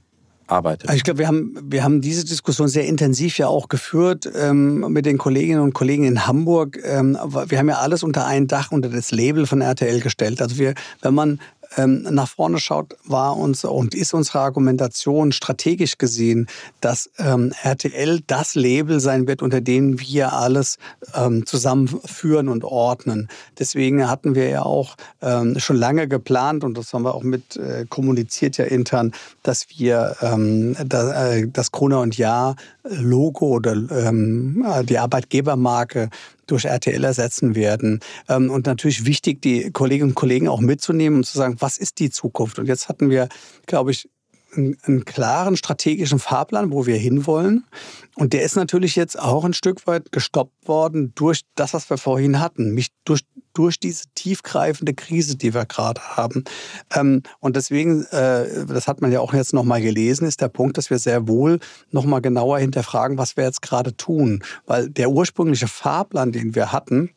arbeitet? Also ich glaube, wir haben, wir haben diese Diskussion sehr intensiv ja auch geführt ähm, mit den Kolleginnen und Kollegen in Hamburg. Ähm, wir haben ja alles unter ein Dach, unter das Label von RTL gestellt. Also wir, wenn man nach vorne schaut, war uns und ist unsere Argumentation strategisch gesehen, dass ähm, RTL das Label sein wird, unter dem wir alles ähm, zusammenführen und ordnen. Deswegen hatten wir ja auch ähm, schon lange geplant und das haben wir auch mit äh, kommuniziert ja intern, dass wir ähm, äh, das Krone und Jahr Logo oder ähm, die Arbeitgebermarke durch RTL ersetzen werden. Ähm, und natürlich wichtig, die Kolleginnen und Kollegen auch mitzunehmen und zu sagen, was ist die Zukunft? Und jetzt hatten wir, glaube ich, einen, einen klaren strategischen Fahrplan, wo wir hinwollen. Und der ist natürlich jetzt auch ein Stück weit gestoppt worden durch das, was wir vorhin hatten, mich durch, durch diese tiefgreifende Krise, die wir gerade haben. Ähm, und deswegen, äh, das hat man ja auch jetzt nochmal gelesen, ist der Punkt, dass wir sehr wohl nochmal genauer hinterfragen, was wir jetzt gerade tun. Weil der ursprüngliche Fahrplan, den wir hatten,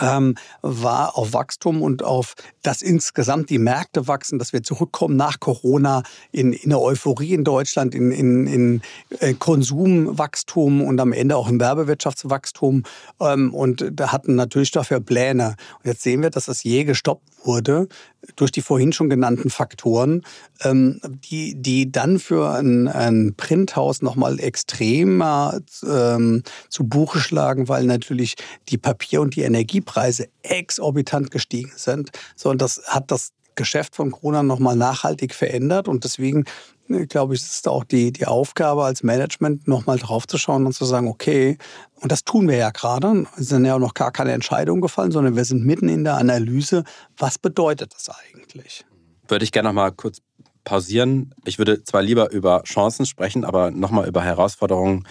ähm, war auf Wachstum und auf dass insgesamt die Märkte wachsen, dass wir zurückkommen nach Corona in, in eine Euphorie in Deutschland, in, in, in äh, Konsumwachstum und am Ende auch im Werbewirtschaftswachstum. Ähm, und da hatten natürlich dafür Pläne. Und jetzt sehen wir, dass das je gestoppt wurde durch die vorhin schon genannten Faktoren, ähm, die, die dann für ein, ein Printhaus nochmal extremer ähm, zu Buche schlagen, weil natürlich die Papier- und die Energiepreise exorbitant gestiegen sind. So, und das hat das Geschäft von Corona nochmal nachhaltig verändert und deswegen äh, glaube ich, ist auch die, die Aufgabe als Management, nochmal drauf zu schauen und zu sagen, okay, und das tun wir ja gerade, es sind ja auch noch gar keine Entscheidungen gefallen, sondern wir sind mitten in der Analyse, was bedeutet das eigentlich? Würde ich gerne nochmal kurz pausieren. Ich würde zwar lieber über Chancen sprechen, aber nochmal über Herausforderungen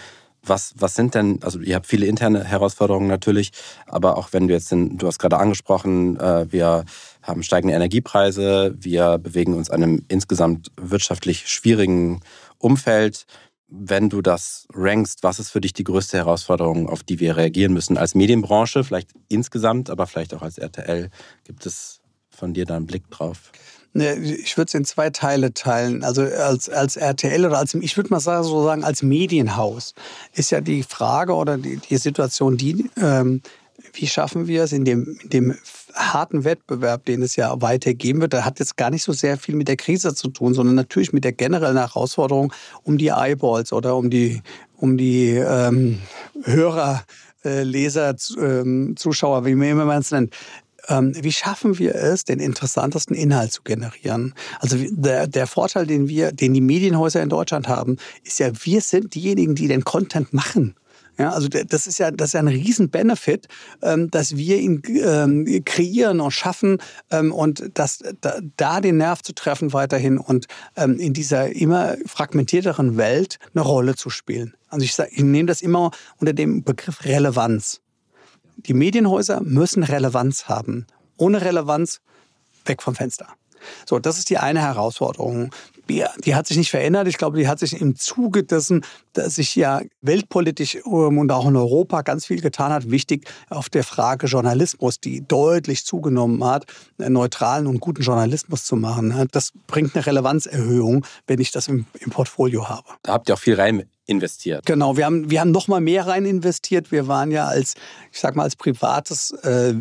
was, was sind denn, also ihr habt viele interne Herausforderungen natürlich, aber auch wenn du jetzt, den, du hast gerade angesprochen, äh, wir haben steigende Energiepreise, wir bewegen uns in einem insgesamt wirtschaftlich schwierigen Umfeld. Wenn du das rankst, was ist für dich die größte Herausforderung, auf die wir reagieren müssen als Medienbranche, vielleicht insgesamt, aber vielleicht auch als RTL? Gibt es von dir da einen Blick drauf? Ich würde es in zwei Teile teilen. Also als, als RTL oder als, ich würde mal sagen, so sagen, als Medienhaus ist ja die Frage oder die, die Situation die, ähm, wie schaffen wir es in dem, in dem harten Wettbewerb, den es ja weitergeben wird, der hat jetzt gar nicht so sehr viel mit der Krise zu tun, sondern natürlich mit der generellen Herausforderung um die Eyeballs oder um die, um die ähm, Hörer, äh, Leser, ähm, Zuschauer, wie man es nennt. Ähm, wie schaffen wir es, den interessantesten Inhalt zu generieren? Also der, der Vorteil, den wir, den die Medienhäuser in Deutschland haben, ist ja, wir sind diejenigen, die den Content machen. Ja, also das ist ja, das ist ja ein Riesen-Benefit, ähm, dass wir ihn ähm, kreieren und schaffen ähm, und das, da, da, den Nerv zu treffen weiterhin und ähm, in dieser immer fragmentierteren Welt eine Rolle zu spielen. Also ich, ich nehme das immer unter dem Begriff Relevanz die Medienhäuser müssen Relevanz haben. Ohne Relevanz weg vom Fenster. So, das ist die eine Herausforderung. Die, die, hat sich nicht verändert. Ich glaube, die hat sich im Zuge dessen, dass sich ja weltpolitisch ähm, und auch in Europa ganz viel getan hat, wichtig auf der Frage Journalismus, die deutlich zugenommen hat, neutralen und guten Journalismus zu machen. Das bringt eine Relevanzerhöhung, wenn ich das im, im Portfolio habe. Da habt ihr auch viel rein investiert. Genau, wir haben, wir haben noch mal mehr rein investiert. Wir waren ja als, ich sag mal, als privates äh,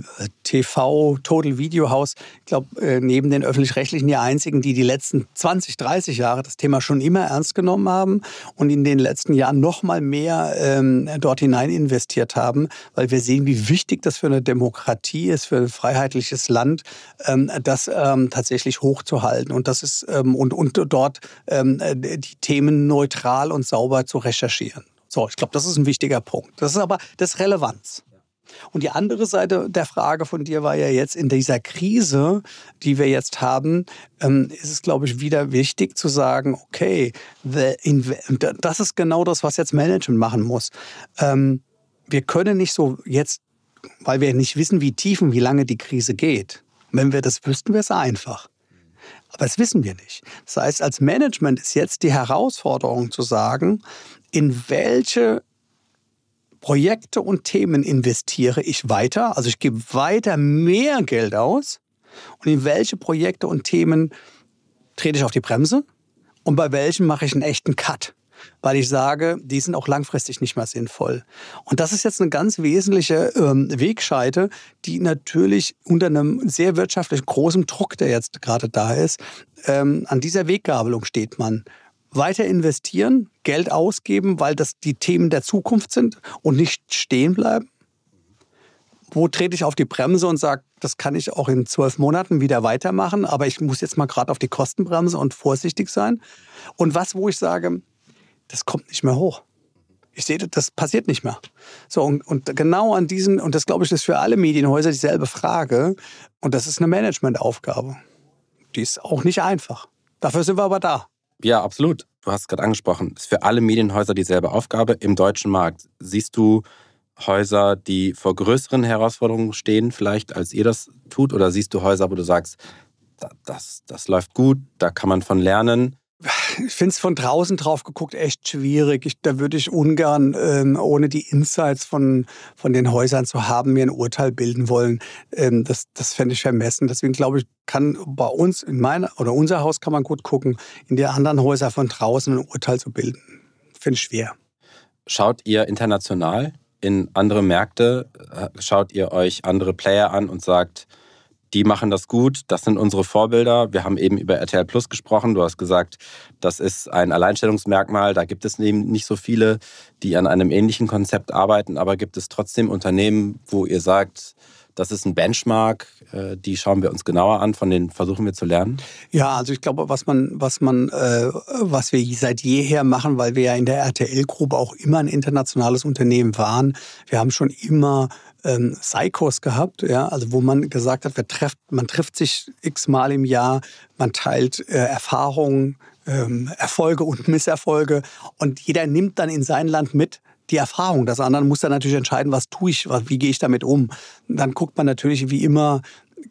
TV, Total Video Haus, ich glaube, äh, neben den öffentlich-rechtlichen die einzigen, die die letzten 20, 30 Jahre das Thema schon immer ernst genommen haben und in den letzten Jahren noch mal mehr ähm, dort hinein investiert haben, weil wir sehen, wie wichtig das für eine Demokratie ist, für ein freiheitliches Land, ähm, das ähm, tatsächlich hochzuhalten und das ist ähm, und, und dort ähm, die Themen neutral und sauber zu recherchieren. So, ich glaube, das ist ein wichtiger Punkt. Das ist aber das Relevanz. Und die andere Seite der Frage von dir war ja jetzt in dieser Krise, die wir jetzt haben, ähm, ist es, glaube ich, wieder wichtig zu sagen, okay, das ist genau das, was jetzt Management machen muss. Ähm, wir können nicht so jetzt, weil wir nicht wissen, wie tief und wie lange die Krise geht. Wenn wir das wüssten, wäre es einfach. Aber das wissen wir nicht. Das heißt, als Management ist jetzt die Herausforderung zu sagen, in welche Projekte und Themen investiere ich weiter, also ich gebe weiter mehr Geld aus und in welche Projekte und Themen trete ich auf die Bremse und bei welchen mache ich einen echten Cut. Weil ich sage, die sind auch langfristig nicht mehr sinnvoll. Und das ist jetzt eine ganz wesentliche ähm, Wegscheide, die natürlich unter einem sehr wirtschaftlich großen Druck, der jetzt gerade da ist, ähm, an dieser Weggabelung steht man. Weiter investieren, Geld ausgeben, weil das die Themen der Zukunft sind und nicht stehen bleiben. Wo trete ich auf die Bremse und sage, das kann ich auch in zwölf Monaten wieder weitermachen, aber ich muss jetzt mal gerade auf die Kostenbremse und vorsichtig sein. Und was, wo ich sage, das kommt nicht mehr hoch. Ich sehe, das passiert nicht mehr. So, und, und genau an diesen, und das glaube ich, ist für alle Medienhäuser dieselbe Frage. Und das ist eine Managementaufgabe. Die ist auch nicht einfach. Dafür sind wir aber da. Ja, absolut. Du hast es gerade angesprochen. Das ist für alle Medienhäuser dieselbe Aufgabe im deutschen Markt. Siehst du Häuser, die vor größeren Herausforderungen stehen, vielleicht als ihr das tut? Oder siehst du Häuser, wo du sagst, das, das läuft gut, da kann man von lernen? Ich finde es von draußen drauf geguckt echt schwierig. Ich, da würde ich ungern, ähm, ohne die Insights von, von den Häusern zu haben, mir ein Urteil bilden wollen. Ähm, das das fände ich vermessen. Deswegen glaube ich, kann bei uns, in meiner oder unser Haus kann man gut gucken, in die anderen Häuser von draußen ein Urteil zu bilden. Finde ich schwer. Schaut ihr international in andere Märkte? Äh, schaut ihr euch andere Player an und sagt, die machen das gut, das sind unsere Vorbilder. Wir haben eben über RTL Plus gesprochen. Du hast gesagt, das ist ein Alleinstellungsmerkmal. Da gibt es eben nicht so viele, die an einem ähnlichen Konzept arbeiten, aber gibt es trotzdem Unternehmen, wo ihr sagt, das ist ein Benchmark, äh, die schauen wir uns genauer an, von denen versuchen wir zu lernen. Ja, also ich glaube, was man, was man, äh, was wir seit jeher machen, weil wir ja in der RTL-Gruppe auch immer ein internationales Unternehmen waren. Wir haben schon immer ähm, Psychos gehabt, ja, also wo man gesagt hat, wir trefft, man trifft sich x-mal im Jahr, man teilt äh, Erfahrungen, ähm, Erfolge und Misserfolge und jeder nimmt dann in sein Land mit die Erfahrung des anderen, muss dann natürlich entscheiden, was tue ich, wie gehe ich damit um. Dann guckt man natürlich wie immer,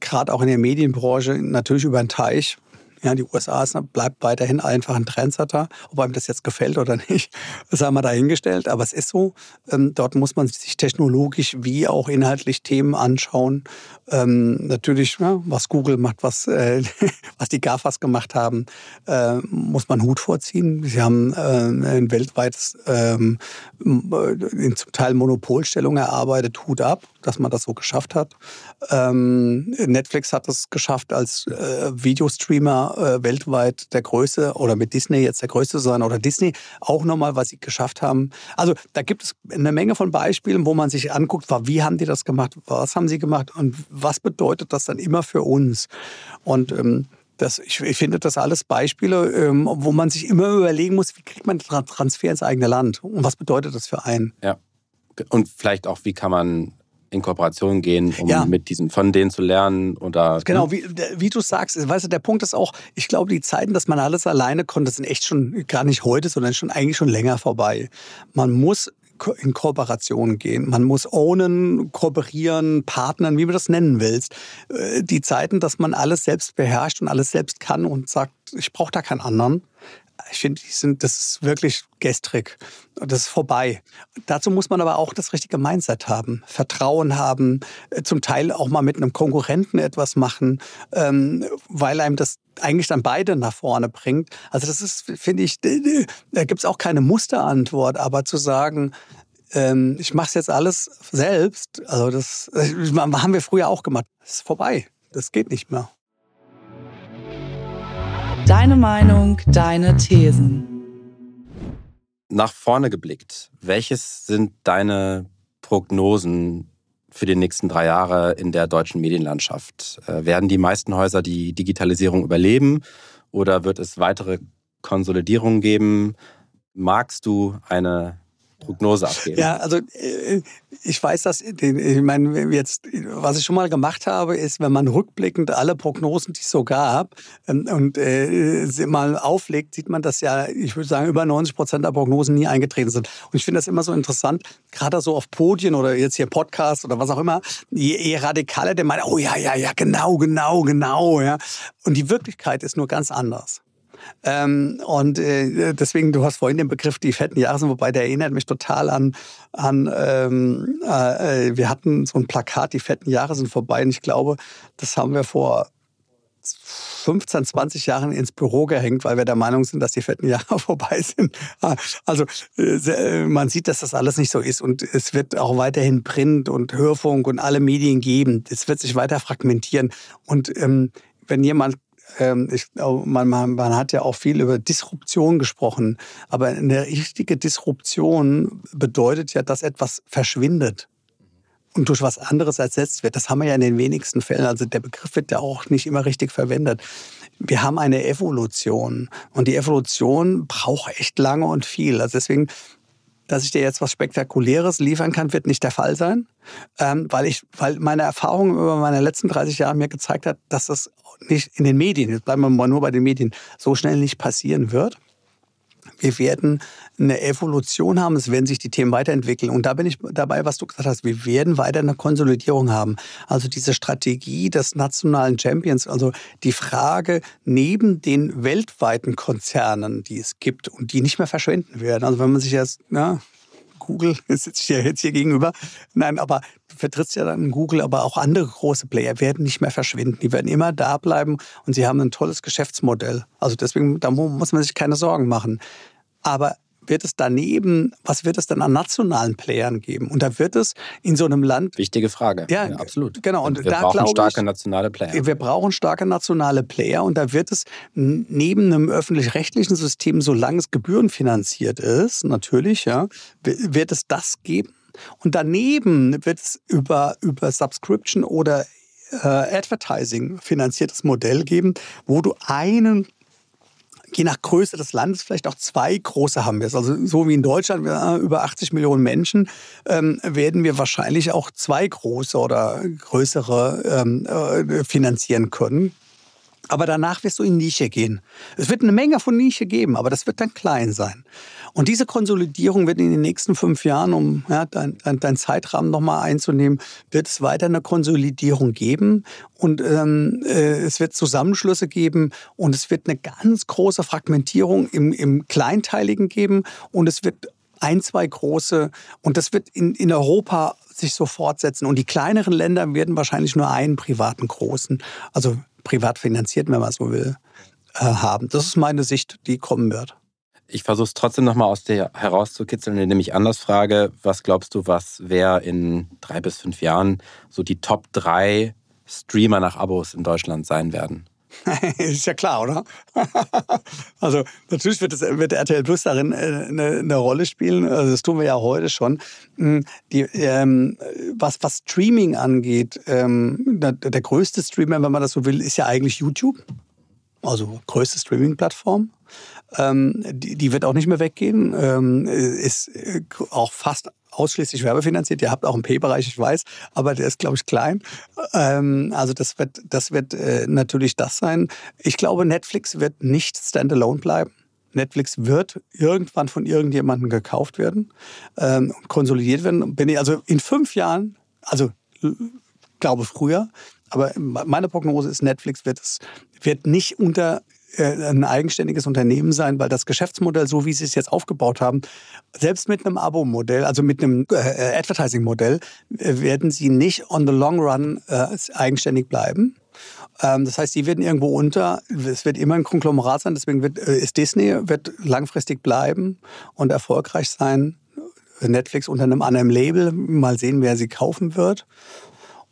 gerade auch in der Medienbranche, natürlich über den Teich ja, die USA ist, bleibt weiterhin einfach ein Trendsetter. Ob einem das jetzt gefällt oder nicht, das haben wir dahingestellt. Aber es ist so, ähm, dort muss man sich technologisch wie auch inhaltlich Themen anschauen. Ähm, natürlich, ja, was Google macht, was, äh, was die GAFAs gemacht haben, äh, muss man Hut vorziehen. Sie haben äh, ein weltweites, ähm, in zum Teil Monopolstellung erarbeitet. Hut ab, dass man das so geschafft hat. Ähm, Netflix hat es geschafft als äh, Videostreamer äh, weltweit der Größte oder mit Disney jetzt der Größte sein oder Disney auch nochmal, was sie geschafft haben. Also da gibt es eine Menge von Beispielen, wo man sich anguckt, wie haben die das gemacht, was haben sie gemacht und was bedeutet das dann immer für uns. Und ähm, das, ich, ich, finde das alles Beispiele, ähm, wo man sich immer überlegen muss, wie kriegt man Transfer ins eigene Land und was bedeutet das für einen. Ja. Und vielleicht auch, wie kann man in Kooperation gehen, um ja. mit diesem von denen zu lernen oder. Genau, wie, wie du sagst, weißt du, der Punkt ist auch, ich glaube, die Zeiten, dass man alles alleine konnte, sind echt schon gar nicht heute, sondern schon eigentlich schon länger vorbei. Man muss in Kooperation gehen. Man muss ownen, kooperieren, partnern, wie du das nennen willst. Äh, die Zeiten, dass man alles selbst beherrscht und alles selbst kann und sagt, ich brauche da keinen anderen, ich finde, die sind, das ist wirklich gestrig. Das ist vorbei. Dazu muss man aber auch das richtige Mindset haben, Vertrauen haben, äh, zum Teil auch mal mit einem Konkurrenten etwas machen, ähm, weil einem das eigentlich dann beide nach vorne bringt. Also das ist, finde ich, da gibt es auch keine Musterantwort, aber zu sagen, ähm, ich mache es jetzt alles selbst, also das äh, haben wir früher auch gemacht. Das ist vorbei. Das geht nicht mehr. Deine Meinung, deine Thesen. Nach vorne geblickt, welches sind deine Prognosen für die nächsten drei Jahre in der deutschen Medienlandschaft? Äh, werden die meisten Häuser die Digitalisierung überleben oder wird es weitere Konsolidierungen geben? Magst du eine Prognose abgeben? Ja, also äh, ich weiß, dass ich meine, jetzt, was ich schon mal gemacht habe, ist, wenn man rückblickend alle Prognosen, die es so gab, ähm, und äh, mal auflegt, sieht man, dass ja, ich würde sagen, über 90 Prozent der Prognosen nie eingetreten sind. Und ich finde das immer so interessant, gerade so auf Podien oder jetzt hier Podcast oder was auch immer, je, je radikaler der meint, oh ja, ja, ja, genau, genau, genau, ja. Und die Wirklichkeit ist nur ganz anders. Ähm, und äh, deswegen, du hast vorhin den Begriff die fetten Jahre, wobei der erinnert mich total an, an ähm, äh, wir hatten so ein Plakat, die fetten Jahre sind vorbei. Und ich glaube, das haben wir vor 15, 20 Jahren ins Büro gehängt, weil wir der Meinung sind, dass die fetten Jahre vorbei sind. Also äh, man sieht, dass das alles nicht so ist und es wird auch weiterhin Print und Hörfunk und alle Medien geben. Es wird sich weiter fragmentieren und ähm, wenn jemand ähm, ich, man, man, man hat ja auch viel über Disruption gesprochen, aber eine richtige Disruption bedeutet ja, dass etwas verschwindet und durch was anderes ersetzt wird. Das haben wir ja in den wenigsten Fällen. Also der Begriff wird ja auch nicht immer richtig verwendet. Wir haben eine Evolution und die Evolution braucht echt lange und viel. Also deswegen, dass ich dir jetzt was Spektakuläres liefern kann, wird nicht der Fall sein, ähm, weil ich, weil meine Erfahrung über meine letzten 30 Jahre mir gezeigt hat, dass das nicht in den Medien, jetzt bleiben wir mal nur bei den Medien, so schnell nicht passieren wird. Wir werden eine Evolution haben, es werden sich die Themen weiterentwickeln. Und da bin ich dabei, was du gesagt hast, wir werden weiter eine Konsolidierung haben. Also diese Strategie des nationalen Champions, also die Frage neben den weltweiten Konzernen, die es gibt und die nicht mehr verschwinden werden. Also wenn man sich jetzt, na, Google sitze ich ja jetzt hier gegenüber. Nein, aber du vertrittst ja dann Google, aber auch andere große Player werden nicht mehr verschwinden. Die werden immer da bleiben und sie haben ein tolles Geschäftsmodell. Also deswegen, da muss man sich keine Sorgen machen. Aber wird es daneben, was wird es denn an nationalen Playern geben? Und da wird es in so einem Land. Wichtige Frage. Ja, ja absolut. Genau. Und, und wir da brauchen starke ich, nationale Player. Wir brauchen starke nationale Player und da wird es neben einem öffentlich-rechtlichen System, solange es gebührenfinanziert ist, natürlich, ja, wird es das geben. Und daneben wird es über, über Subscription oder äh, Advertising finanziertes Modell geben, wo du einen je nach Größe des Landes vielleicht auch zwei große haben wirst. Also so wie in Deutschland wir über 80 Millionen Menschen ähm, werden wir wahrscheinlich auch zwei große oder größere ähm, äh, finanzieren können. Aber danach wirst du in Nische gehen. Es wird eine Menge von Nische geben, aber das wird dann klein sein. Und diese Konsolidierung wird in den nächsten fünf Jahren, um ja, dein, dein, dein Zeitrahmen nochmal einzunehmen, wird es weiter eine Konsolidierung geben. Und ähm, äh, es wird Zusammenschlüsse geben und es wird eine ganz große Fragmentierung im, im Kleinteiligen geben. Und es wird ein, zwei große, und das wird in, in Europa sich so fortsetzen. Und die kleineren Länder werden wahrscheinlich nur einen privaten großen, also privat finanziert, wenn man so will, äh, haben. Das ist meine Sicht, die kommen wird. Ich versuche es trotzdem nochmal aus dir herauszukitzeln, indem ich anders frage, was glaubst du, was wäre in drei bis fünf Jahren so die Top drei Streamer nach Abos in Deutschland sein werden? ist ja klar, oder? also natürlich wird, das, wird RTL Plus darin äh, eine, eine, Rolle spielen. Also das tun wir ja heute schon. Hm, die, ähm, was, was Streaming angeht, ähm, der, der größte Streamer, wenn man das so will, ist ja eigentlich YouTube. Also größte Streaming-Plattform. Ähm, die, die, wird auch nicht mehr weggehen. Ähm, ist äh, auch fast ausschließlich werbefinanziert. Ihr habt auch einen P-Bereich, ich weiß, aber der ist, glaube ich, klein. Ähm, also das wird, das wird äh, natürlich das sein. Ich glaube, Netflix wird nicht standalone bleiben. Netflix wird irgendwann von irgendjemandem gekauft werden ähm, konsolidiert werden. Bin ich also in fünf Jahren, also glaube früher, aber meine Prognose ist, Netflix wird es wird nicht unter äh, ein eigenständiges Unternehmen sein, weil das Geschäftsmodell, so wie sie es jetzt aufgebaut haben, selbst mit einem Abo-Modell, also mit einem äh, Advertising-Modell, äh, werden sie nicht on the long run äh, eigenständig bleiben. Ähm, das heißt, sie werden irgendwo unter. Es wird immer ein Konglomerat sein. Deswegen wird äh, ist Disney wird langfristig bleiben und erfolgreich sein. Netflix unter einem anderen Label. Mal sehen, wer sie kaufen wird.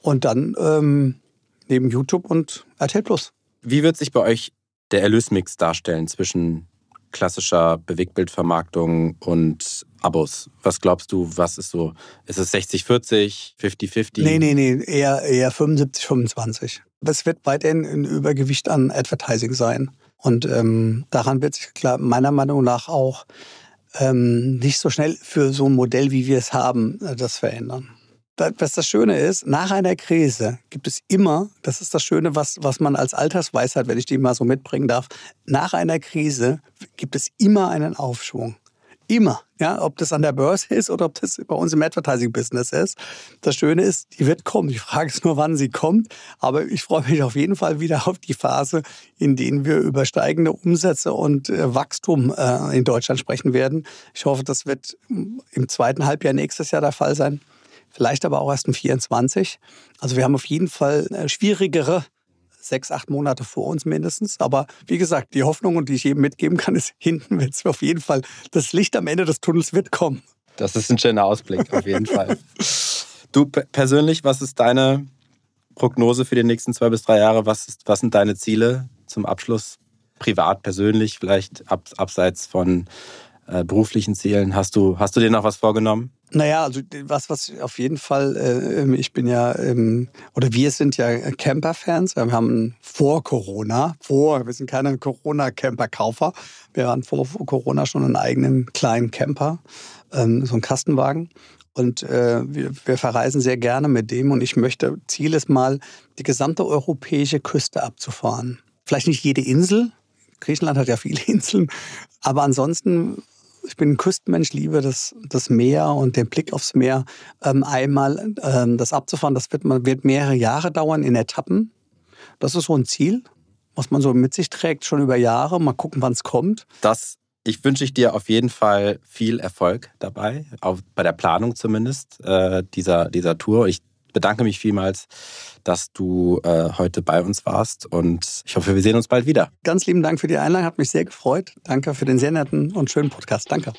Und dann ähm, neben YouTube und RTL Plus. Wie wird sich bei euch der Erlösmix darstellen zwischen klassischer Bewegtbildvermarktung und Abos. Was glaubst du, was ist so? Ist es 60-40, 50-50? Nee, nee, nee, eher, eher 75-25. Es wird weiterhin ein Übergewicht an Advertising sein. Und ähm, daran wird sich klar, meiner Meinung nach auch ähm, nicht so schnell für so ein Modell, wie wir es haben, äh, das verändern was das Schöne ist, nach einer Krise gibt es immer, das ist das Schöne, was, was man als Altersweisheit, wenn ich die mal so mitbringen darf, nach einer Krise gibt es immer einen Aufschwung. Immer. Ja, ob das an der Börse ist oder ob das bei uns im Advertising-Business ist. Das Schöne ist, die wird kommen. Die Frage ist nur, wann sie kommt. Aber ich freue mich auf jeden Fall wieder auf die Phase, in denen wir über steigende Umsätze und äh, Wachstum äh, in Deutschland sprechen werden. Ich hoffe, das wird im zweiten Halbjahr nächstes Jahr der Fall sein vielleicht aber auch erst in 24. Also wir haben auf jeden Fall äh, schwierigere sechs, acht Monate vor uns mindestens. Aber wie gesagt, die Hoffnung, die ich jedem mitgeben kann, ist, hinten wird es auf jeden Fall, das Licht am Ende des Tunnels wird kommen. Das ist ein schöner Ausblick, auf jeden Fall. Du persönlich, was ist deine Prognose für die nächsten zwei bis drei Jahre? Was, ist, was sind deine Ziele zum Abschluss? Privat, persönlich, vielleicht ab, abseits von äh, beruflichen Zielen. Hast du, hast du dir noch was vorgenommen? Naja, also was, was auf jeden Fall, äh, ich bin ja, ähm, oder wir sind ja Camper-Fans. Wir haben vor Corona, vor, wir sind keine Corona-Camper-Kaufer. Wir hatten vor, vor, Corona schon einen eigenen kleinen Camper, ähm, so einen Kastenwagen. Und äh, wir, wir verreisen sehr gerne mit dem. Und ich möchte, Ziel ist mal, die gesamte europäische Küste abzufahren. Vielleicht nicht jede Insel. Griechenland hat ja viele Inseln. Aber ansonsten ich bin ein Küstenmensch, liebe das, das Meer und den Blick aufs Meer. Ähm, einmal ähm, das abzufahren, das wird, man, wird mehrere Jahre dauern in Etappen. Das ist so ein Ziel, was man so mit sich trägt, schon über Jahre. Mal gucken, wann es kommt. Das ich wünsche dir auf jeden Fall viel Erfolg dabei, auch bei der Planung zumindest äh, dieser, dieser Tour. Ich bedanke mich vielmals, dass du äh, heute bei uns warst und ich hoffe, wir sehen uns bald wieder. Ganz lieben Dank für die Einladung, hat mich sehr gefreut. Danke für den sehr netten und schönen Podcast. Danke.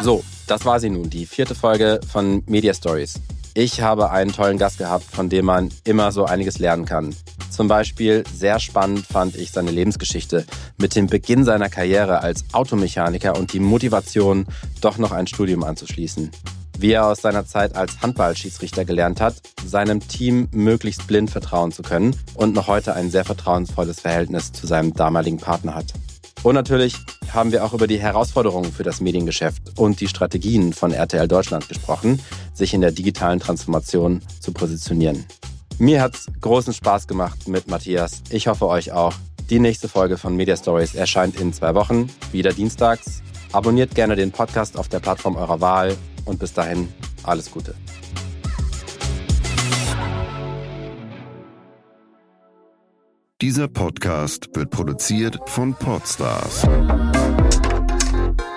So, das war sie nun, die vierte Folge von Media Stories. Ich habe einen tollen Gast gehabt, von dem man immer so einiges lernen kann. Zum Beispiel sehr spannend fand ich seine Lebensgeschichte mit dem Beginn seiner Karriere als Automechaniker und die Motivation, doch noch ein Studium anzuschließen wie er aus seiner Zeit als Handballschiedsrichter gelernt hat, seinem Team möglichst blind vertrauen zu können und noch heute ein sehr vertrauensvolles Verhältnis zu seinem damaligen Partner hat. Und natürlich haben wir auch über die Herausforderungen für das Mediengeschäft und die Strategien von RTL Deutschland gesprochen, sich in der digitalen Transformation zu positionieren. Mir hat's großen Spaß gemacht mit Matthias. Ich hoffe euch auch. Die nächste Folge von Media Stories erscheint in zwei Wochen, wieder dienstags. Abonniert gerne den Podcast auf der Plattform eurer Wahl und bis dahin alles Gute. Dieser Podcast wird produziert von Podstars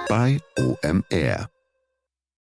bei OMR.